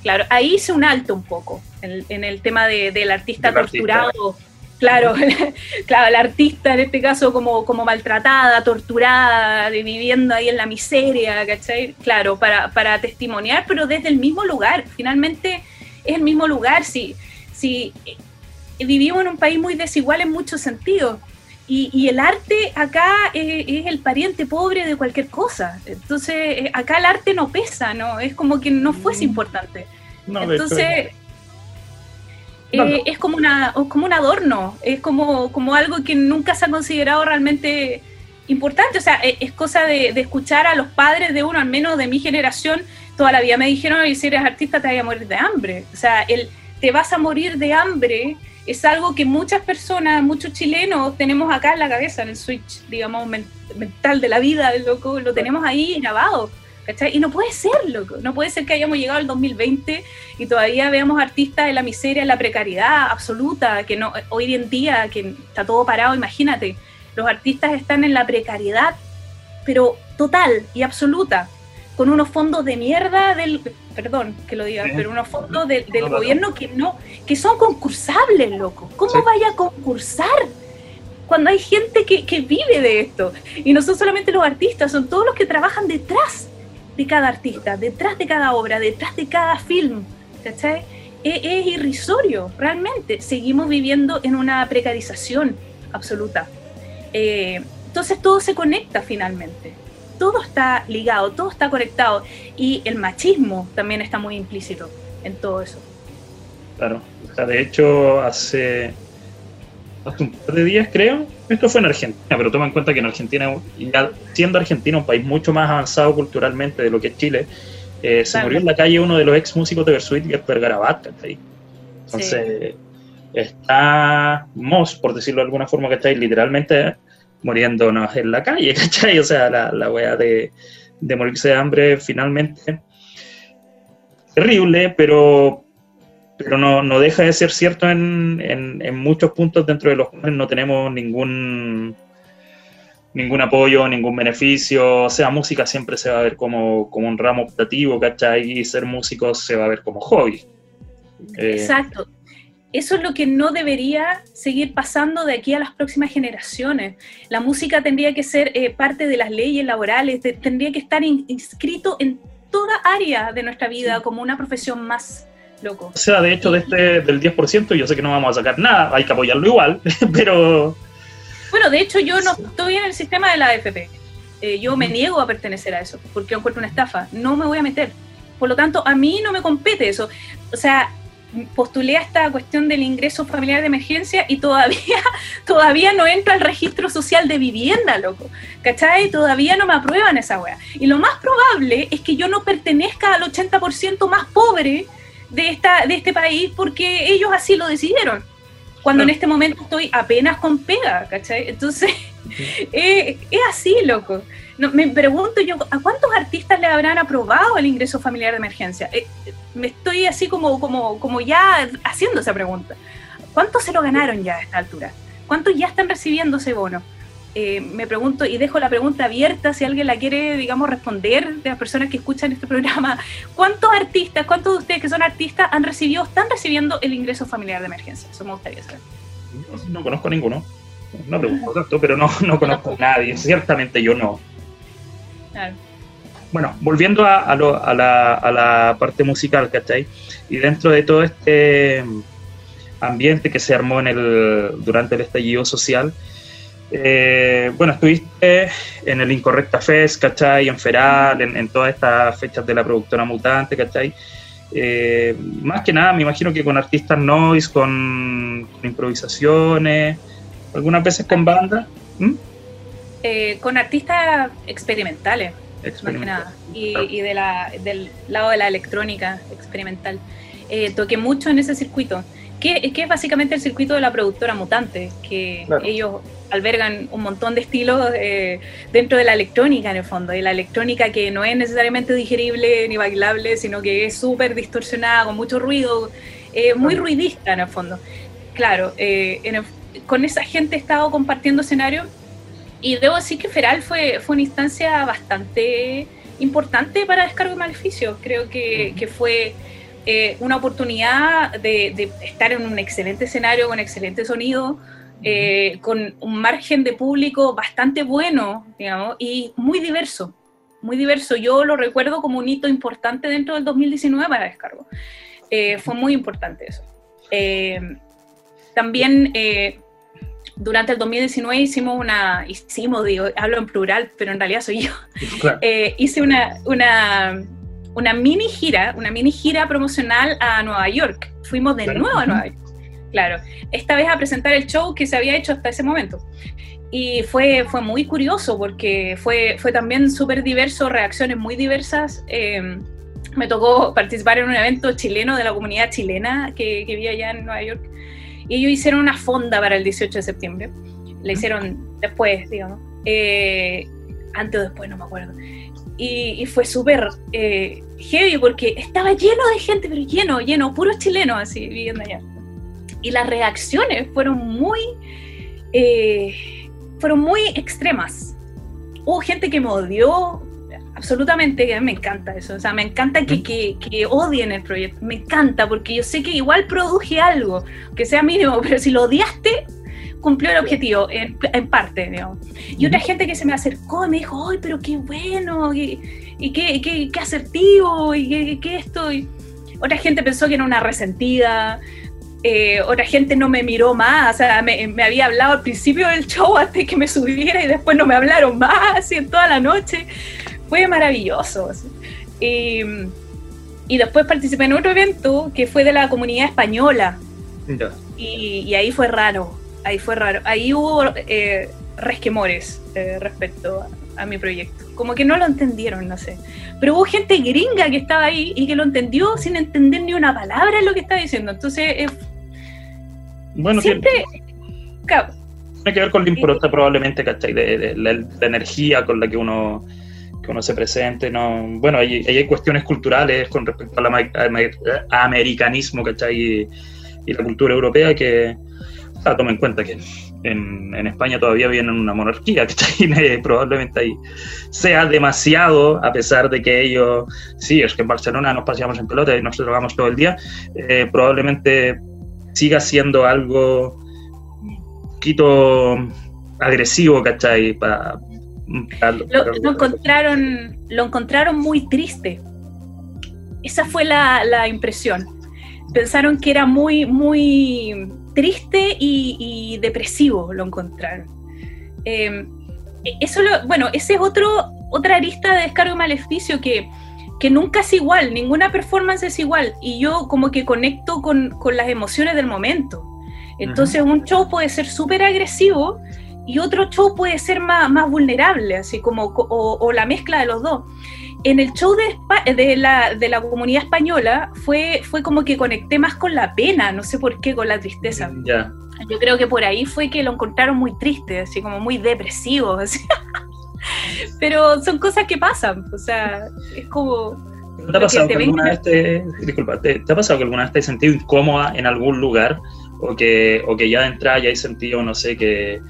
claro, ahí hice un alto un poco en, en el tema de- del artista Del artista. torturado. Claro, claro, la artista en este caso como, como maltratada, torturada, viviendo ahí en la miseria, ¿cachai? Claro, para, para testimoniar, pero desde el mismo lugar. Finalmente es el mismo lugar. Si, si eh, vivimos en un país muy desigual en muchos sentidos. Y, y el arte acá eh, es el pariente pobre de cualquier cosa. Entonces, eh, acá el arte no pesa, ¿no? Es como que no fuese importante. No, de hecho, Entonces, No, eh, no. es como una es como un adorno, es como, como algo que nunca se ha considerado realmente importante. O sea, e- es, cosa de, de escuchar a los padres de uno, al menos de mi generación, toda la vida me dijeron, "Y si eres artista te vas a morir de hambre. O sea, el te vas a morir de hambre es algo que muchas personas, muchos chilenos tenemos acá en la cabeza, en el switch, digamos, men- mental de la vida, loco, lo tenemos ahí grabado. ¿cachai? Y no puede ser, loco. No puede ser que hayamos llegado al 2020 y todavía veamos artistas en la miseria, en la precariedad absoluta, que no hoy en día que está todo parado, imagínate, los artistas están en la precariedad, pero total y absoluta, con unos fondos de mierda del, perdón que lo diga, pero unos fondos del- del No, no, no. gobierno que no, que son concursables, loco. ¿Cómo Sí. vaya a concursar? Cuando hay gente que, que vive de esto. Y no son solamente los artistas, son todos los que trabajan detrás de cada artista, detrás de cada obra, detrás de cada film. ¿Cachai? Es, es irrisorio, realmente. Seguimos viviendo en una precarización absoluta. Eh, entonces todo se conecta finalmente. Todo está ligado, todo está conectado. Y el machismo también está muy implícito en todo eso. Claro. O sea, de hecho, hace, hace un par de días, creo, esto fue en Argentina, pero toma en cuenta que en Argentina, siendo Argentina un país mucho más avanzado culturalmente de lo que es Chile, eh, se Claro. murió en la calle uno de los ex músicos de Versuit, Gasper Garabat, ¿cachai? Entonces, estamos, por decirlo de alguna forma, ¿cachai? Literalmente muriéndonos en la calle, ¿cachai? O sea, la, la wea de, de morirse de hambre finalmente terrible, pero pero no, no deja de ser cierto en, en, muchos puntos dentro de los cuales no tenemos ningún ningún apoyo, ningún beneficio, o sea, música siempre se va a ver como, como un ramo optativo, ¿cachai? Y ser músico se va a ver como hobby. Eh, Exacto. Eso es lo que no debería seguir pasando de aquí a las próximas generaciones. La música tendría que ser eh, parte de las leyes laborales, de- tendría que estar in- inscrito en toda área de nuestra vida como una profesión más, loco. o sea, de hecho, de este, del 10%, yo sé que no vamos a sacar nada, hay que apoyarlo igual, pero Bueno, de hecho yo no estoy en el sistema de la AFP. Eh, yo me niego a pertenecer a eso, porque encuentro una estafa. No me voy a meter. Por lo tanto, a mí no me compete eso. O sea, postulé a esta cuestión del ingreso familiar de emergencia y todavía, todavía no entro al registro social de vivienda, loco. ¿Cachai? Todavía no me aprueban esa wea. Y lo más probable es que yo no pertenezca al 80% más pobre de, esta, de este país porque ellos así lo decidieron. Cuando en este momento estoy apenas con pega, ¿cachai? Entonces, eh, es así, loco. No, me pregunto yo, ¿a cuántos artistas le habrán aprobado el ingreso familiar de emergencia? Eh, me estoy así como, como, como ya haciendo esa pregunta. ¿Cuántos se lo ganaron ya a esta altura? ¿Cuántos ya están recibiendo ese bono? Eh, me pregunto y dejo la pregunta abierta si alguien la quiere, digamos, responder de las personas que escuchan este programa. ¿Cuántos artistas, cuántos de ustedes que son artistas han recibido, están recibiendo el ingreso familiar de emergencia? Eso me gustaría saber. no conozco a ninguno. No pregunto tanto, pero no, no conozco a nadie. Ciertamente yo no. Claro. Bueno, volviendo a, a lo- a la, a la parte musical, ¿cachai? Y dentro de todo este ambiente que se armó en el, durante el estallido social, eh, bueno, estuviste en el Incorrecta Fest, ¿cachai? En Feral, en, en todas estas fechas de la productora Mutante, ¿cachai? Eh, más que nada, me imagino que con artistas noise, con, con improvisaciones, algunas veces con bandas. ¿Mm? Eh, con artistas experimentales, más que Experimental. nada, y, Claro. y de la, del lado de la electrónica experimental. Eh, toqué mucho en ese circuito, que, que es básicamente el circuito de la productora Mutante, que Claro. ellos albergan un montón de estilos eh, dentro de la electrónica en el fondo, y la electrónica que no es necesariamente digerible ni bailable, sino que es súper distorsionada, con mucho ruido, eh, muy ruidista en el fondo. Claro, eh, en el- con esa gente he estado compartiendo escenario y debo decir que Feral fue, fue una instancia bastante importante para Descargo y Maleficio. Creo que, que fue eh, una oportunidad de, de, estar en un excelente escenario, con excelente sonido, eh, con un margen de público bastante bueno, digamos, y muy diverso. Muy diverso. Yo lo recuerdo como un hito importante dentro del 2019 para Descargo. Eh, fue muy importante eso. también durante el 2019 hicimos una, hicimos, digo, hablo en plural, pero en realidad soy yo, eh, hice una, una, una, mini gira, una mini gira promocional a Nueva York. Fuimos de nuevo a Nueva York, claro. Esta vez a presentar el show que se había hecho hasta ese momento. Y fue, fue muy curioso porque fue, fue también súper diverso, reacciones muy diversas. Em, me tocó participar en un evento chileno de la comunidad chilena que, que vi allá en Nueva York y ellos hicieron una fonda para el 18 de septiembre. La hicieron después, digamos. Eh, antes o después, no me acuerdo. Y, fue súper eh, heavy porque estaba lleno de gente, pero lleno, lleno, puros chilenos así viviendo allá. Y las reacciones fueron muy, eh, fueron muy extremas. Hubo gente que me odió, absolutamente, que me encanta eso. O sea, me encanta que, que, que, odien el proyecto. Me encanta porque yo sé que igual produje algo, que sea mínimo, pero si lo odiaste, cumplió el objetivo, en, en parte, digamos. Y otra gente que se me acercó y me dijo, ¡ay, pero qué bueno! Y, y qué, qué, qué, asertivo, y qué, qué esto. Y otra gente pensó que era una resentida. Eh, otra gente no me miró más, o sea, me, me, había hablado al principio del show antes que me subiera y después no me hablaron más, así en toda la noche fue maravilloso. Y, y, después participé en otro evento que fue de la comunidad española. Y, ahí fue raro, ahí fue raro. Ahí hubo eh, resquemores eh, respecto a, mi proyecto. Como que no lo entendieron, no sé. Pero hubo gente gringa que estaba ahí y que lo entendió sin entender ni una palabra de lo que estaba diciendo. Entonces, bueno, siempre... Tiene que ver con la impronta probablemente, ¿cachai? De, la, energía con la que uno que uno se presente. No, bueno, hay, hay cuestiones culturales con respecto al americanismo, ¿cachai? Y, y la cultura europea que, o sea, en cuenta que en, España todavía viene una monarquía, que probablemente ahí sea demasiado, a pesar de que ellos, sí, es que en Barcelona nos paseamos en pelota y nos drogamos todo el día, eh, probablemente siga siendo algo un poquito agresivo, ¿cachai? Para lo, encontraron, lo encontraron muy triste. Esa fue la, impresión. Pensaron que era muy, muy triste y, depresivo, lo encontraron. Em, eso bueno, ese es otro, otra arista de descargo y maleficio que, que nunca es igual, ninguna performance es igual. Y yo como que conecto con, las emociones del momento. Entonces un show puede ser súper agresivo y otro show puede ser más, más vulnerable, así como, o, la mezcla de los dos. En el show de, de, la, de la comunidad española fue, fue como que conecté más con la pena, no sé por qué, con la tristeza. Yo creo que por ahí fue que lo encontraron muy triste, así como muy depresivo. Así. Pero son cosas que pasan, o sea, es como... ¿Te ha pasado que, alguna vez te, disculpa, ¿te, ha pasado que alguna vez te has sentido incómoda en algún lugar? O que, o que ya de entrada ya has sentido, no sé, que,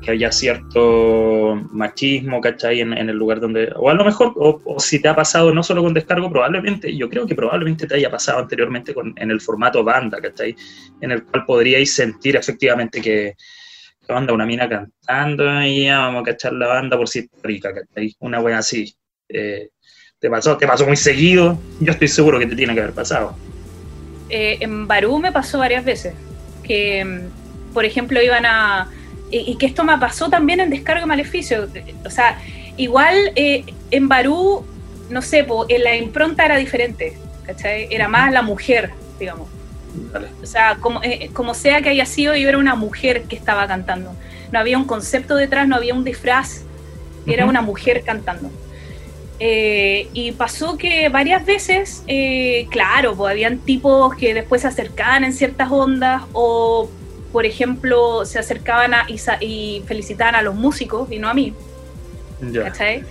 que haya, cierto machismo, ¿cachai? En, en, el lugar donde, o a lo mejor, o, si te ha pasado no solo con descargo, probablemente, yo creo que probablemente te haya pasado anteriormente con, en el formato banda, ¿cachai? En el cual podríais sentir efectivamente que, banda, una mina cantando y ya vamos a cachar la banda por si rica, ¿cachai? Una wea así. Eh, ¿Te pasó? ¿Te pasó muy seguido? Yo estoy seguro que te tiene que haber pasado. Eh, en Barú me pasó varias veces, que, mm, por ejemplo, iban a y, que esto me pasó también en Descargo Maleficio. O sea, igual eh, en Barú, no sé, en la impronta era diferente, ¿cachai? Era más la mujer, digamos. O sea, como, eh, como sea que haya sido, yo era una mujer que estaba cantando. No había un concepto detrás, no había un disfraz, era una mujer cantando. Eh, y pasó que varias veces, claro, pues habían tipos que después se acercaban en ciertas ondas o por ejemplo, se acercaban a, y, felicitaban a los músicos y no a mí. ¿Cachai?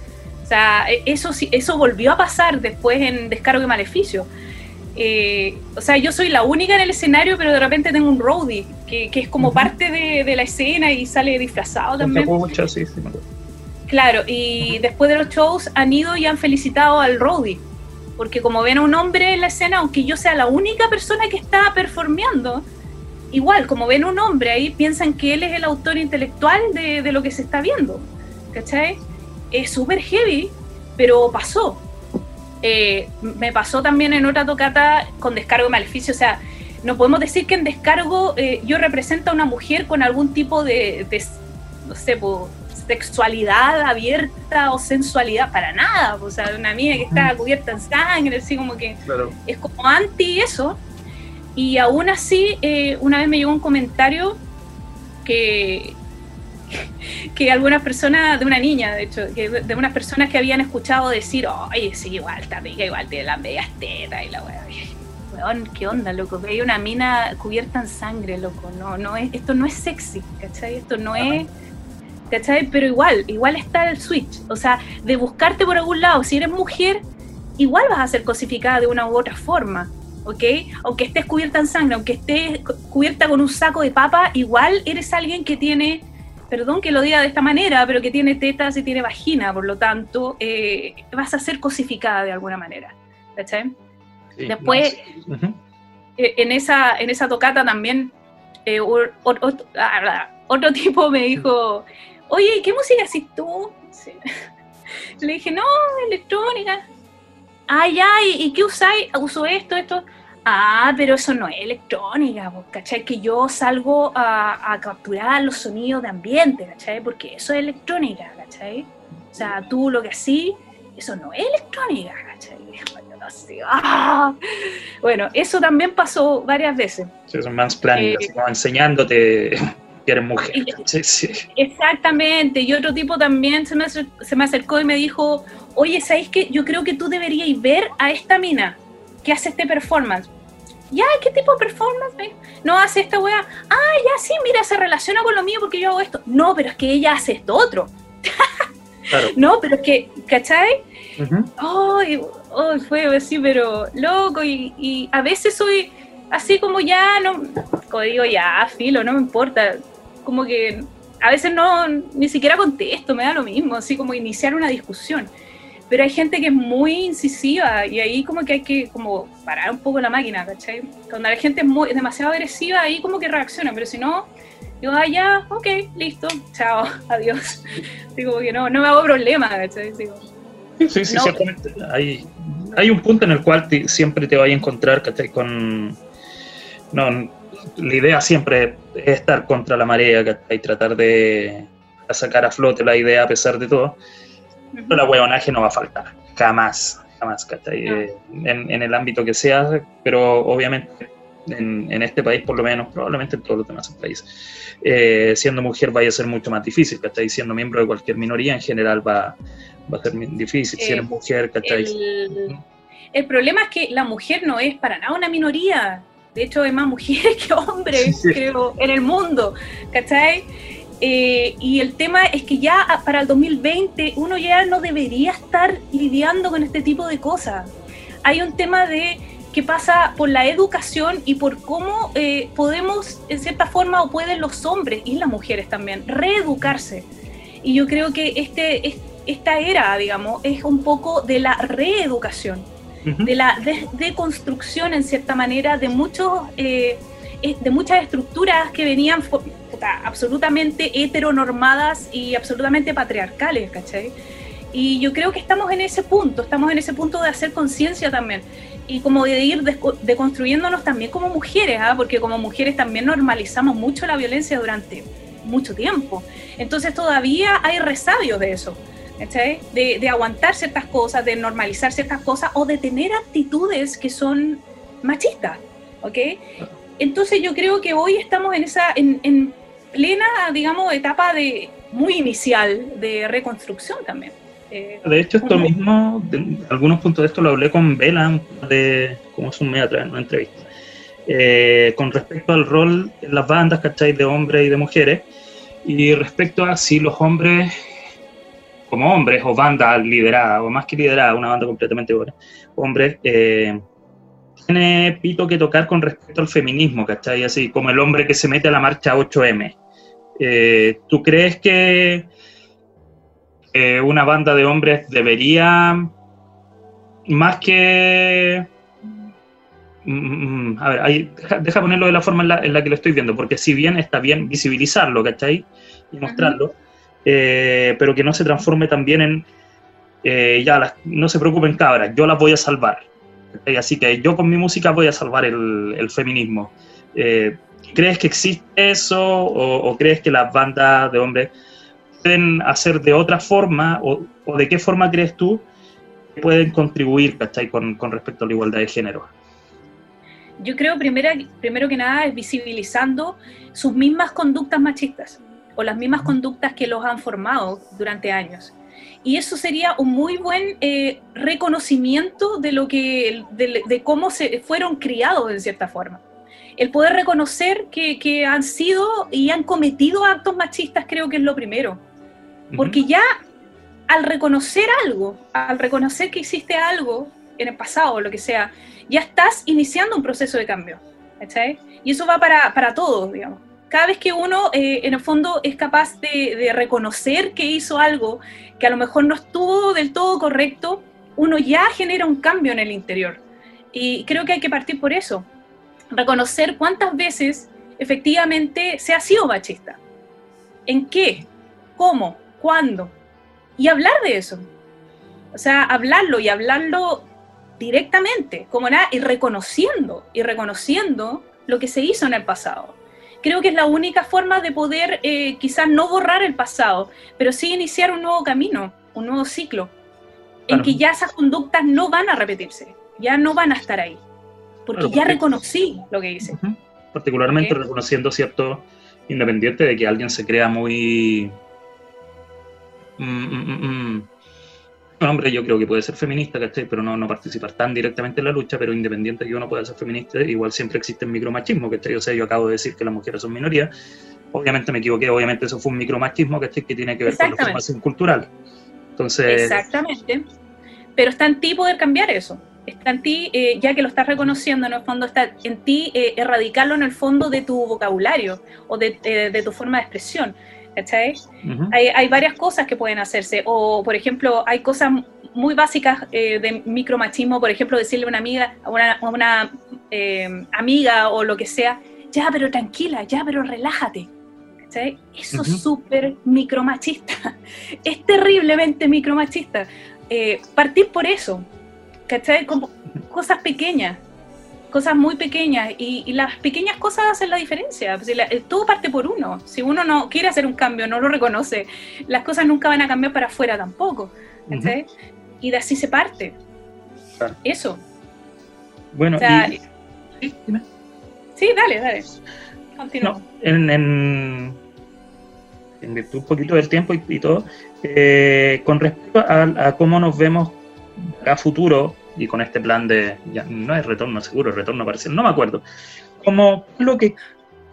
O sea, e, eso, eso volvió a pasar después en Descargo y Maleficio. Eh, o sea, yo soy la única en el escenario, pero de repente tengo un roadie que, que es como parte de, de, la escena y sale disfrazado también. Mucho, sí, sí, Claro, y después de los shows han ido y han felicitado al Rowdy. Porque como ven a un hombre en la escena, aunque yo sea la única persona que está performeando, igual, como ven un hombre ahí, piensan que él es el autor intelectual de, de lo que se está viendo. ¿Cachai? Es súper heavy, pero pasó. Eh, me pasó también en otra tocata con descargo de maleficio, o sea, no podemos decir que en descargo eh, yo represento a una mujer con algún tipo de, de no sé, po, sexualidad abierta o sensualidad, para nada, o sea, una mía que está cubierta en sangre, así como que Claro. es como anti eso. Y aún así, eh, una vez me llegó un comentario que, que algunas personas, de una niña, de hecho, que de unas personas que habían escuchado decir, oye, sí, igual está rica, igual tiene las medias tetas y la weá. Weón, ¿qué onda, loco? Hay una mina cubierta en sangre, loco. No, no es, esto no es sexy, ¿cachai? Esto no es. ¿Cachai? Pero igual, igual está el switch. O sea, de buscarte por algún lado, si eres mujer, igual vas a ser cosificada de una u otra forma. ¿Ok? Aunque estés cubierta en sangre, aunque estés cu- cubierta con un saco de papa, igual eres alguien que tiene, perdón que lo diga de esta manera, pero que tiene tetas y tiene vagina, por lo tanto, eh, vas a ser cosificada de alguna manera. ¿Cachai? Sí, Después- no. Ujú. eh, en esa, en esa tocata también eh, ah, ah, otro tipo me dijo, oye, ¿qué música haces tú? Sí. Le dije, no, electrónica. Ah, ya, ¿y, qué usáis? Uso esto, esto. Ah, pero eso no es electrónica, ¿cachai? Que yo salgo a, a capturar los sonidos de ambiente, ¿cachai? Porque eso es electrónica, ¿cachai? O sea, tú lo que así, eso no es electrónica, ¿cachai? Así, ¡ah! Bueno, eso también pasó varias veces. Sí, es un mansplaining, Eh, así como enseñándote que eres mujer. y- Sí, sí. Exactamente, y otro tipo también se me, se me acercó y me dijo, oye, ¿sabéis qué? Yo creo que tú deberías ver a esta mina que hace este performance. Ya, ¿qué tipo de performance? Dijo, No, hace esta weá. Ah, ya, sí, mira, se relaciona con lo mío porque yo hago esto. No, pero es que ella hace esto otro. Claro. No, pero es que, ¿cachai? Ujú. Ay, ay, fue así, pero loco, y, y a veces soy así como ya, no, como digo, ya, filo, no me importa, como que a veces no, ni siquiera contesto, me da lo mismo, así como iniciar una discusión. Pero hay gente que es muy incisiva y ahí como que hay que como parar un poco la máquina, ¿cachai? Cuando la gente es, muy, es demasiado agresiva, ahí como que reacciona, pero si no, digo, ah, ya, ok, listo, chao, adiós. Digo, que no, no me hago problema, ¿cachai? Digo, Sí, sí, No. ciertamente. Hay, hay un punto en el cual te- siempre te vas a encontrar ¿cachai? con. No, la idea siempre es estar contra la marea ¿cachai? y tratar de sacar a flote la idea a pesar de todo. Pero la huevonaje no va a faltar, jamás, jamás, ¿cachai? No. Eh, en, en el ámbito que sea, pero obviamente en, en este país, por lo menos, probablemente en todos los demás países, eh, siendo mujer vaya a ser mucho más difícil, ¿cachai? Siendo miembro de cualquier minoría en general va, va a ser difícil. si Eh, eres mujer, ¿cachai? El, el problema es que la mujer no es para nada una minoría. De hecho, hay más mujeres que hombres, Sí. creo, en el mundo. ¿Cachai? Eh, y el tema es que ya a- para el 2020 uno ya no debería estar lidiando con este tipo de cosas. Hay un tema de que pasa por la educación y por cómo eh, podemos, en cierta forma, o pueden los hombres y las mujeres también, reeducarse. Y yo creo que este, es- esta era, digamos, es un poco de la reeducación Ujú. de la de- deconstrucción en cierta manera de muchos eh, de muchas estructuras que venían puta, absolutamente heteronormadas y absolutamente patriarcales, ¿cachai? Y yo creo que estamos en ese punto, estamos en ese punto de hacer conciencia también y como de ir deconstruyéndonos también como mujeres, ¿ah? porque como mujeres también normalizamos mucho la violencia durante mucho tiempo. Entonces todavía hay resabios de eso. ¿cachai? De, de aguantar ciertas cosas, de normalizar ciertas cosas o de tener actitudes que son machistas, ¿ok? Entonces yo creo que hoy estamos en esa, en, en plena, digamos, etapa de muy inicial de reconstrucción también. Eh, De hecho, esto mismo, de- algunos puntos de esto lo hablé con Vela, de, como es un mes atrás, en una entrevista, Eh, con respecto al rol en las bandas, ¿cachai? De hombres y de mujeres, y respecto a si los hombres, como hombres o bandas lideradas, o más que lideradas, una banda completamente buena, hombres, eh, tiene pito que tocar con respecto al feminismo, ¿cachai? Así como el hombre que se mete a la marcha 8M. Eh, ¿Tú crees que eh, una banda de hombres debería, más que... Mm, mm, a ver, ahí, deja, ponerlo de la forma en la, que lo estoy viendo, porque si bien está bien visibilizarlo, ¿cachai? Y mostrarlo, eh, pero que no se transforme también en, eh, ya, no se preocupen cabras, yo las voy a salvar. Así que yo con mi música voy a salvar el, feminismo. ¿Crees que existe eso o, crees que las bandas de hombres pueden hacer de otra forma o, de qué forma crees tú que pueden contribuir Con, con respecto a la igualdad de género? Yo creo primero, primero que nada es visibilizando sus mismas conductas machistas o las mismas conductas que los han formado durante años. Y eso sería un muy buen eh, reconocimiento de lo que, de, cómo se fueron criados en cierta forma el poder reconocer que, han sido y han cometido actos machistas creo que es lo primero. Porque ya al reconocer algo, al reconocer que existe algo en el pasado o lo que sea, ya estás iniciando un proceso de cambio. Y eso va para, para todos, digamos. Cada vez que uno, eh, en el fondo, es capaz de, de reconocer que hizo algo que a lo mejor no estuvo del todo correcto, uno ya genera un cambio en el interior. Y creo que hay que partir por eso reconocer cuántas veces efectivamente se ha sido machista. ¿En qué? ¿Cómo? ¿Cuándo? Y hablar de eso. O sea, hablarlo y hablarlo directamente, como nada, y reconociendo, y reconociendo lo que se hizo en el pasado. Creo que es la única forma de poder eh, quizás no borrar el pasado, pero sí iniciar un nuevo camino, un nuevo ciclo, en que ya esas conductas no van a repetirse, ya no van a estar ahí porque ya reconocí lo que hice. Particularmente reconociendo cierto independiente de que alguien se crea muy... Mm, mm, mm, hombre, yo creo que puede ser feminista, ¿cachai? Pero no, no participar tan directamente en la lucha, pero independiente de que uno pueda ser feminista, igual siempre existe el micromachismo, ¿cachai? O sea, yo acabo de decir que las mujeres son minoría, obviamente me equivoqué, obviamente eso fue un micromachismo, ¿cachai? Que tiene que ver con la formación cultural. Entonces... Exactamente. Pero está en ti poder cambiar eso está en ti, eh, ya que lo estás reconociendo, en el fondo está en ti eh, erradicarlo en el fondo de tu vocabulario o de, eh, tu forma de expresión. ¿Cachai? hay, varias cosas que pueden hacerse. O, por ejemplo, hay cosas muy básicas de micromachismo, por ejemplo, decirle a una amiga, a una, una amiga o lo que sea, ya, pero tranquila, ya, pero relájate. ¿Cachai? Eso es súper micromachista. Es terriblemente micromachista. partir por eso, ¿cachai? Como cosas pequeñas, cosas muy pequeñas, y, las pequeñas cosas hacen la diferencia. Pues todo parte por uno. Si uno no quiere hacer un cambio, no lo reconoce, las cosas nunca van a cambiar para afuera tampoco. ¿cachai? Y de así se parte. Eso. Bueno, y... ¿Sí? sí, dale, dale. Continúa. en, en, en, virtud un poquito del tiempo y, todo, eh, con respecto a, a, cómo nos vemos a futuro, y con este plan de, ya, no es retorno seguro, retorno parcial, no me acuerdo, ¿cómo, lo que,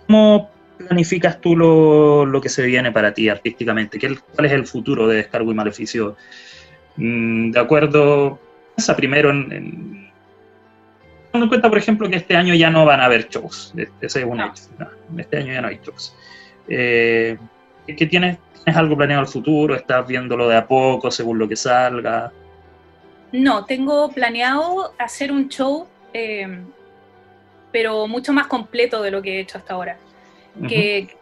cómo planificas tú lo, lo, que se viene para ti artísticamente? ¿Qué, ¿Cuál es el futuro de Descargo y Maleficio? Mm, de acuerdo, piensa primero en, en en cuenta, por ejemplo, que este año ya no van a haber shows. Ese es un hecho. este año ya no hay shows. Eh, ¿Qué tienes? ¿Tienes algo planeado al futuro? ¿Estás viéndolo de a poco según lo que salga? No, tengo planeado hacer un show, eh, pero mucho más completo de lo que he hecho hasta ahora. que,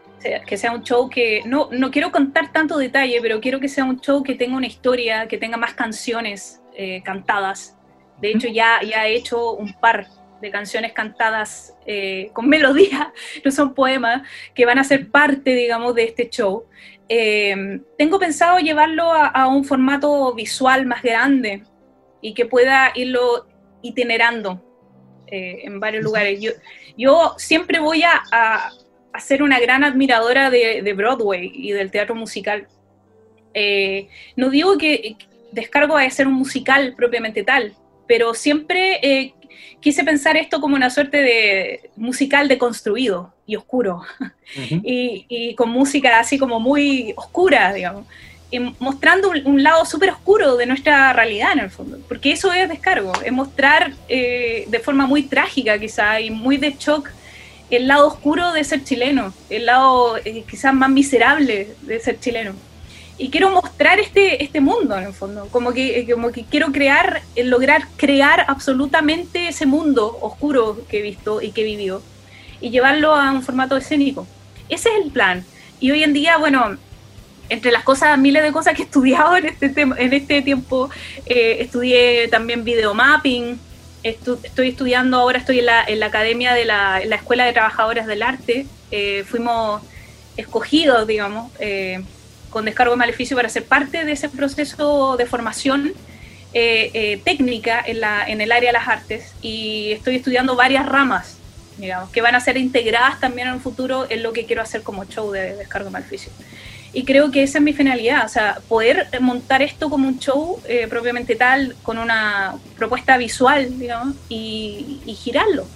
que, sea un show que, no, no quiero contar tanto detalle, pero quiero que sea un show que tenga una historia, que tenga más canciones eh, cantadas. De hecho, ya, ya he hecho un par de canciones cantadas eh, con melodía, no son poemas, que van a ser parte, digamos, de este show. tengo pensado llevarlo a, un formato visual más grande, y que pueda irlo itinerando eh, en varios lugares. Yo, yo siempre voy a, a, ser una gran admiradora de, Broadway y del teatro musical. Eh, no digo que Descargo a ser un musical propiamente tal, pero siempre eh, quise pensar esto como una suerte de musical deconstruido y oscuro, y, y, con música así como muy oscura, digamos mostrando un, lado súper oscuro de nuestra realidad en el fondo, porque eso es descargo, es mostrar eh, de forma muy trágica quizá y muy de shock el lado oscuro de ser chileno, el lado eh, quizás más miserable de ser chileno. y quiero mostrar este, este mundo en el fondo, como que, como que quiero crear, eh, lograr crear absolutamente ese mundo oscuro que he visto y que he vivido y llevarlo a un formato escénico. Ese es el plan. Y hoy en día, bueno, entre las cosas, miles de cosas que he estudiado en este, en este tiempo, eh, estudié también videomapping, estoy estudiando, ahora estoy en la, en la Academia de la, la, Escuela de Trabajadores del Arte, eh, fuimos escogidos, digamos, eh, con descargo de maleficio para ser parte de ese proceso de formación técnica en, la, en el área de las artes y estoy estudiando varias ramas digamos, que van a ser integradas también en un futuro en lo que quiero hacer como show de descargo de maleficio. Y creo que esa es mi finalidad, o sea, poder montar esto como un show eh, propiamente tal, con una propuesta visual, digamos, y, girarlo.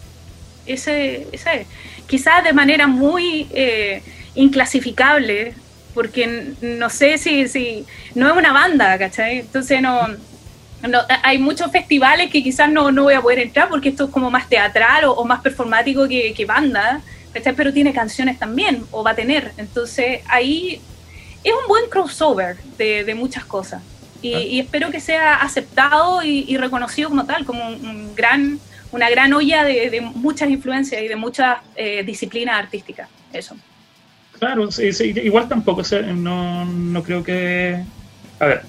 Ese, ese Quizás de manera muy eh, inclasificable, porque no sé si, si no es una banda, ¿cachai? Entonces no no, hay muchos festivales que quizás no, no, voy a poder entrar porque esto es como más teatral o, más performático que, que banda, pero tiene canciones también, o va a tener. Entonces ahí es un buen crossover de, de muchas cosas. Y, ah. espero que sea aceptado y, reconocido como tal, como un, gran, una gran olla de, de, muchas influencias y de muchas eh, disciplinas artísticas. Eso. Claro, sí, sí, igual tampoco, no, no creo que... A ver,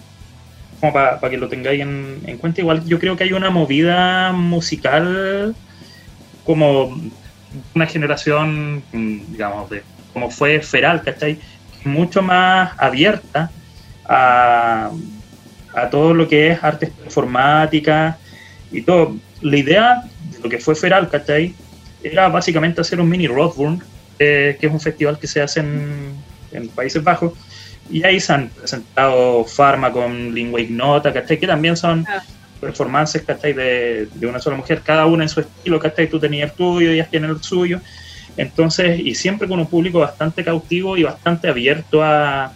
como para que lo tengáis en, cuenta. Igual yo creo que hay una movida musical como una generación, digamos, de como fue Feral, ¿cachai? Mucho más abierta a, a todo lo que es artes performáticas y todo. La idea de lo que fue Feral, ¿cachai? Era básicamente hacer un mini Roadburn, eh, que es un festival que se hace en, en Países Bajos, y ahí se han presentado Pharma con Lingua Ignota, ¿cachai? Que también son ah. performances, ¿cachai? De, de, una sola mujer, cada una en su estilo, ¿cachai? Tú tenías el tuyo, ellas tienen el suyo. Entonces, y siempre con un público bastante cautivo y bastante abierto a,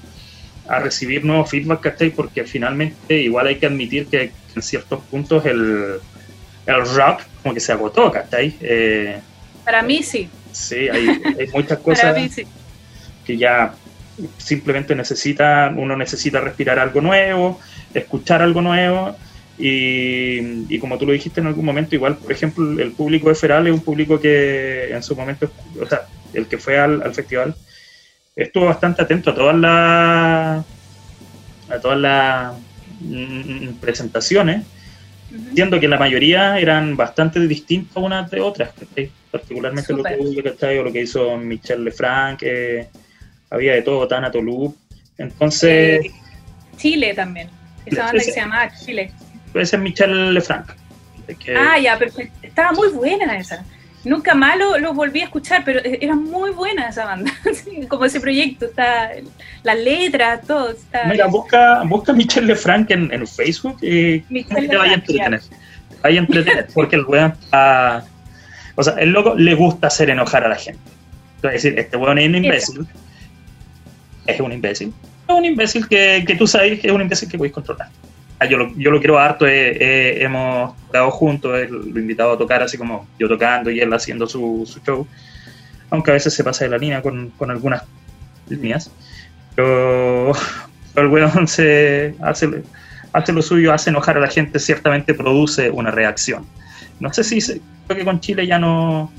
a recibir nuevos feedback, ¿cachai? Porque finalmente igual hay que admitir que en ciertos puntos el, el rock como que se agotó, ¿cachai? Eh, Para mí sí. Sí, hay, hay muchas cosas que ya simplemente necesita, uno necesita respirar algo nuevo, escuchar algo nuevo. Y, como tú lo dijiste en algún momento, igual, por ejemplo, el público de Feral es un público que en su momento, o sea, el que fue al, festival, estuvo bastante atento a todas las a todas las mm, presentaciones, siendo que la mayoría eran bastante distintas unas de otras, particularmente lo que, lo que hizo Michel Lefranc, eh, había de todo, Tana, Tolup. Entonces. Eh, Chile también. Esa banda que se llamaba Chile. Ese es Michel Lefranc. Ah, ya, perfecto. Estaba muy buena esa. Nunca más lo, volví a escuchar, pero e, era muy buena esa banda. Como ese proyecto, está las letras, todo. Está Mira, busca, busca Michel Lefranc en, en Facebook y te vaya a entretener. Te vaya a entretener porque el weón está. O sea, el loco le gusta hacer enojar a la gente. Es decir, este weón es un imbécil es un imbécil. Es un imbécil que, que tú sabes que es un imbécil que podéis controlar. Ah, yo, lo, yo lo quiero harto, eh, eh, hemos tocado juntos, lo he invitado a tocar así como yo tocando y él haciendo su, su show, aunque a veces se pasa de la línea con, con algunas líneas, pero, el weón se hace, hace lo suyo, hace enojar a la gente, ciertamente produce una reacción. No sé si creo que con Chile ya no...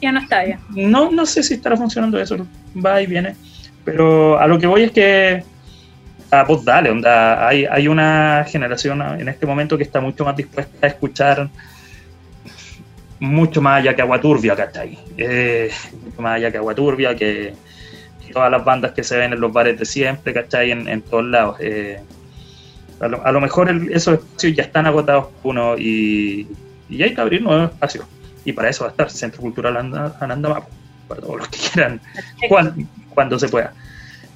Ya no está ya. No, no sé si estará funcionando eso, va y viene pero a lo que voy es que, ah, pues dale, onda, hay, hay una generación en este momento que está mucho más dispuesta a escuchar mucho más allá que Agua Turbia, ¿cachai? Eh, mucho más allá que Agua Turbia, que, todas las bandas que se ven en los bares de siempre, ¿cachai? En, en todos lados. Eh, a, lo, mejor esos espacios ya están agotados uno y, y, hay que abrir nuevos espacios. Y para eso va a estar Centro Cultural Anandama, para todos los que quieran cuando se pueda.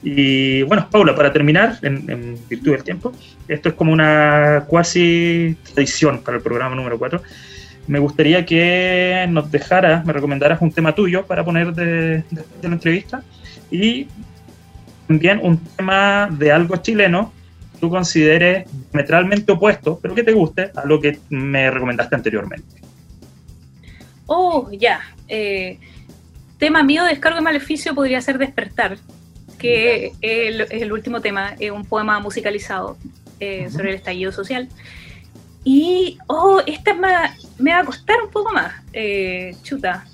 Y bueno, Paula, para terminar, en, virtud del tiempo, esto es como una cuasi tradición para el programa número 4. Me gustaría que nos dejaras, me recomendaras un tema tuyo para poner de, de, la entrevista y también un tema de algo chileno que tú consideres diametralmente opuesto, pero que te guste a lo que me recomendaste anteriormente. Oh, ya. Eh, tema mío de descargo de maleficio podría ser despertar, que es el, último tema, es un poema musicalizado eh, sobre el estallido social. Y, oh, esta me va a costar un poco más. Eh, chuta.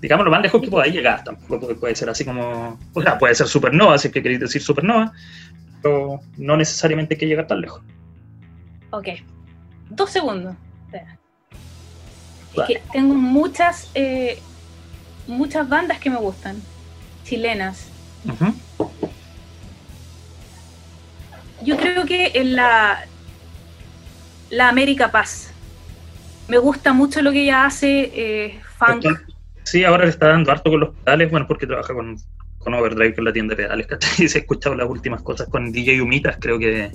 Digamos lo más lejos que podáis llegar, tampoco puede ser así como. O sea, puede ser supernova, si es que queréis decir supernova, pero no necesariamente hay que llegar tan lejos. Ok. Dos segundos. Es que tengo muchas, eh, muchas bandas que me gustan, chilenas. Yo creo que en la, la América Paz. Me gusta mucho lo que ella hace, eh, funk. Sí, ahora le está dando harto con los pedales, bueno, porque trabaja con, con Overdrive, que es la tienda de pedales, Y se ha escuchado las últimas cosas con DJ Humitas, creo que...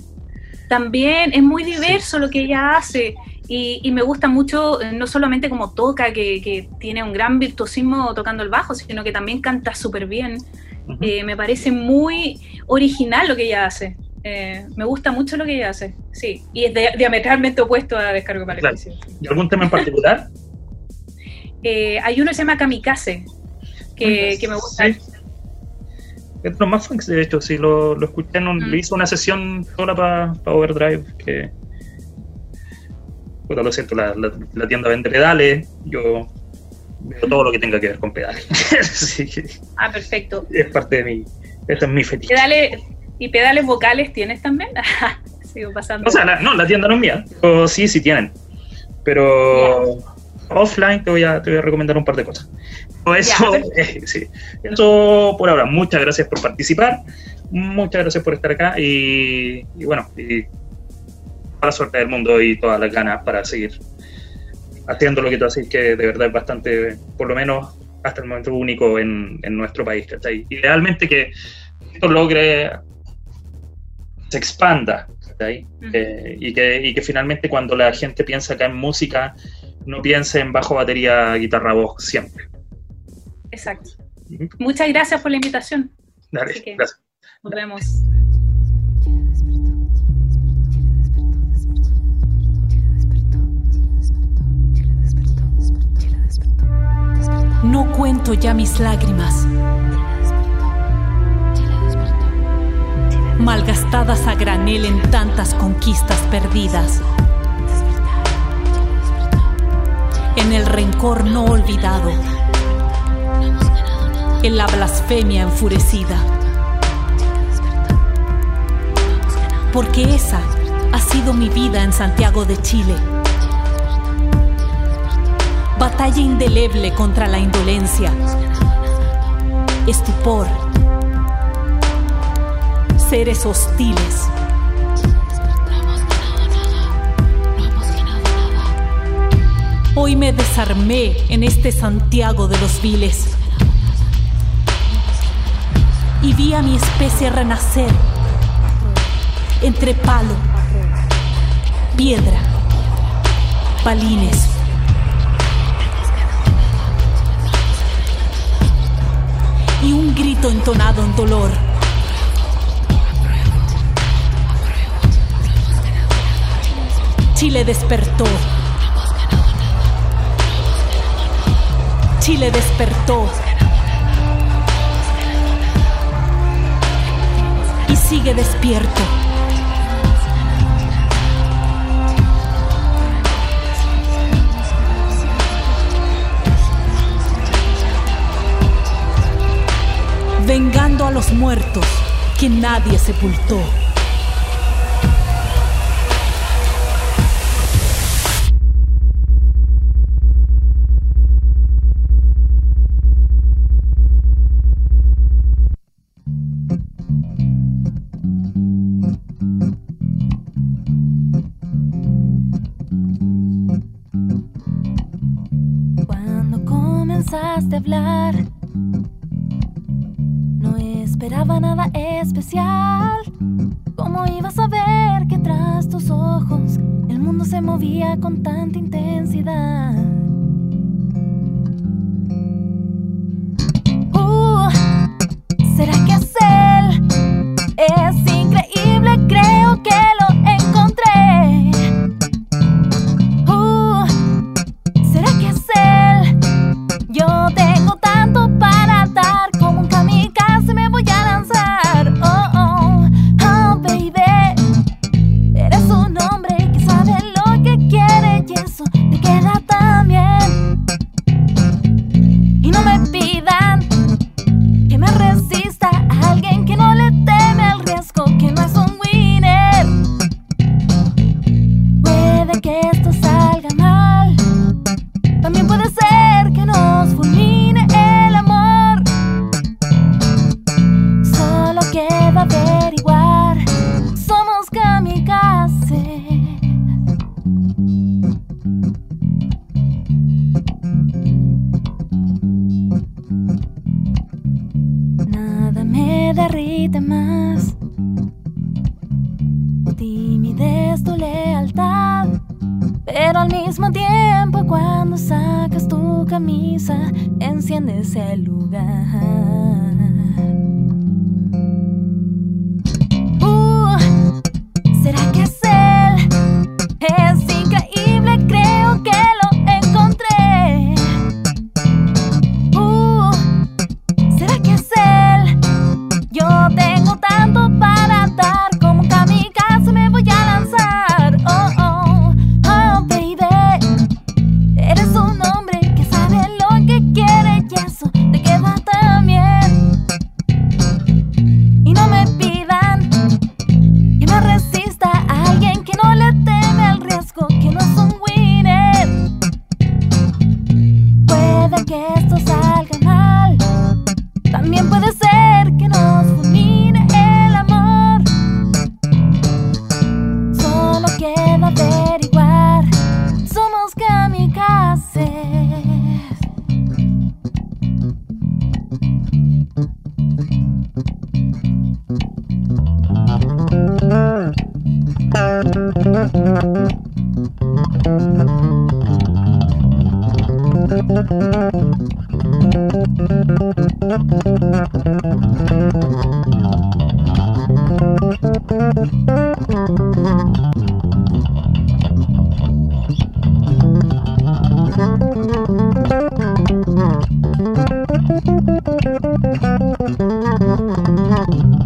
También es muy diverso lo que ella hace. Y, me gusta mucho, eh, no solamente como toca, que, tiene un gran virtuosismo tocando el bajo, sino que también canta súper bien. Eh, me parece muy original lo que ella hace. Eh, me gusta mucho lo que ella hace, sí. Y es diametralmente opuesto a Descargo para claro. ¿Y algún tema en particular? hay uno que se llama Kamikaze, que, me gusta. Es lo más de hecho, sí, lo, escuché, en un, le hizo una sesión sola para Overdrive, que lo siento, la, tienda vende pedales, yo veo todo lo que tenga que ver con pedales. ah, perfecto. Es parte de mi, eso es mi fetiche. ¿Y pedales vocales tienes también? Sigo pasando. O sea, no, la tienda no es mía, o sí, sí tienen, pero offline te voy, a, te voy a recomendar un par de cosas. Eso, eh, sí. eso por ahora, muchas gracias por participar, muchas gracias por estar acá y, y bueno, y la suerte del mundo y todas las ganas para seguir haciendo lo que tú haces, que de verdad es bastante, por lo menos hasta el momento único en, en nuestro país. ¿cachai? Idealmente que esto logre, se expanda eh, y, que, y que finalmente cuando la gente piensa acá en música, no piense en bajo batería, guitarra, voz siempre. Exacto. Muchas gracias por la invitación. Dale, gracias. Nos vemos. No cuento ya mis lágrimas, malgastadas a granel en tantas conquistas perdidas, en el rencor no olvidado, en la blasfemia enfurecida, porque esa ha sido mi vida en Santiago de Chile batalla indeleble contra la indolencia, estupor, seres hostiles. Hoy me desarmé en este Santiago de los viles. Y vi a mi especie renacer entre palo, piedra, palines y un grito entonado en dolor. Chile despertó. Chile despertó. Y sigue despierto. Vengando a los muertos que nadie sepultó.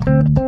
Oh,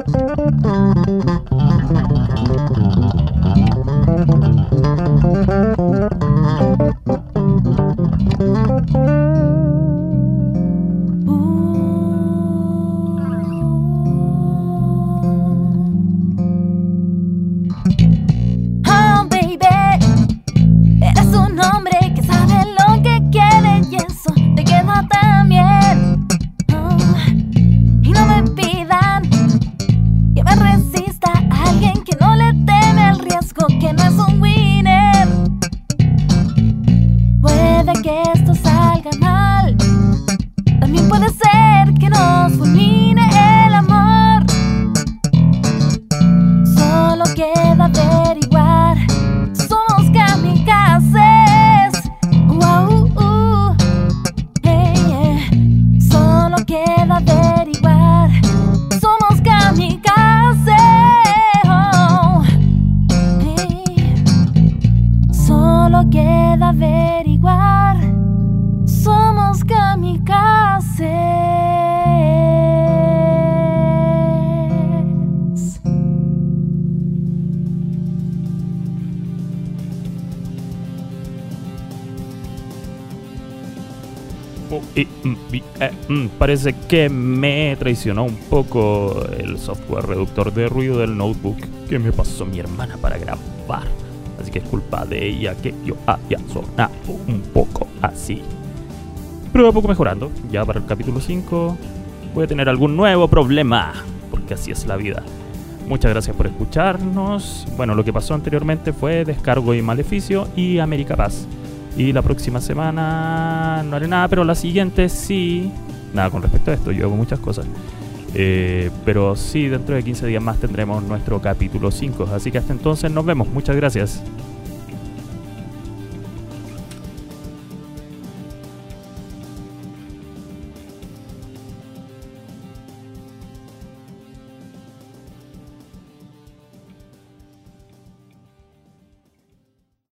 parece que me traicionó un poco el software reductor de ruido del notebook que me pasó mi hermana para grabar. Así que es culpa de ella que yo haya sonado un poco así. Pero a poco mejorando. Ya para el capítulo 5 voy a tener algún nuevo problema. Porque así es la vida. Muchas gracias por escucharnos. Bueno, lo que pasó anteriormente fue Descargo y Maleficio y América Paz. Y la próxima semana no haré nada, pero la siguiente sí. Nada con respecto a esto, yo hago muchas cosas. Eh, pero sí, dentro de 15 días más tendremos nuestro capítulo 5. Así que hasta entonces nos vemos. Muchas gracias.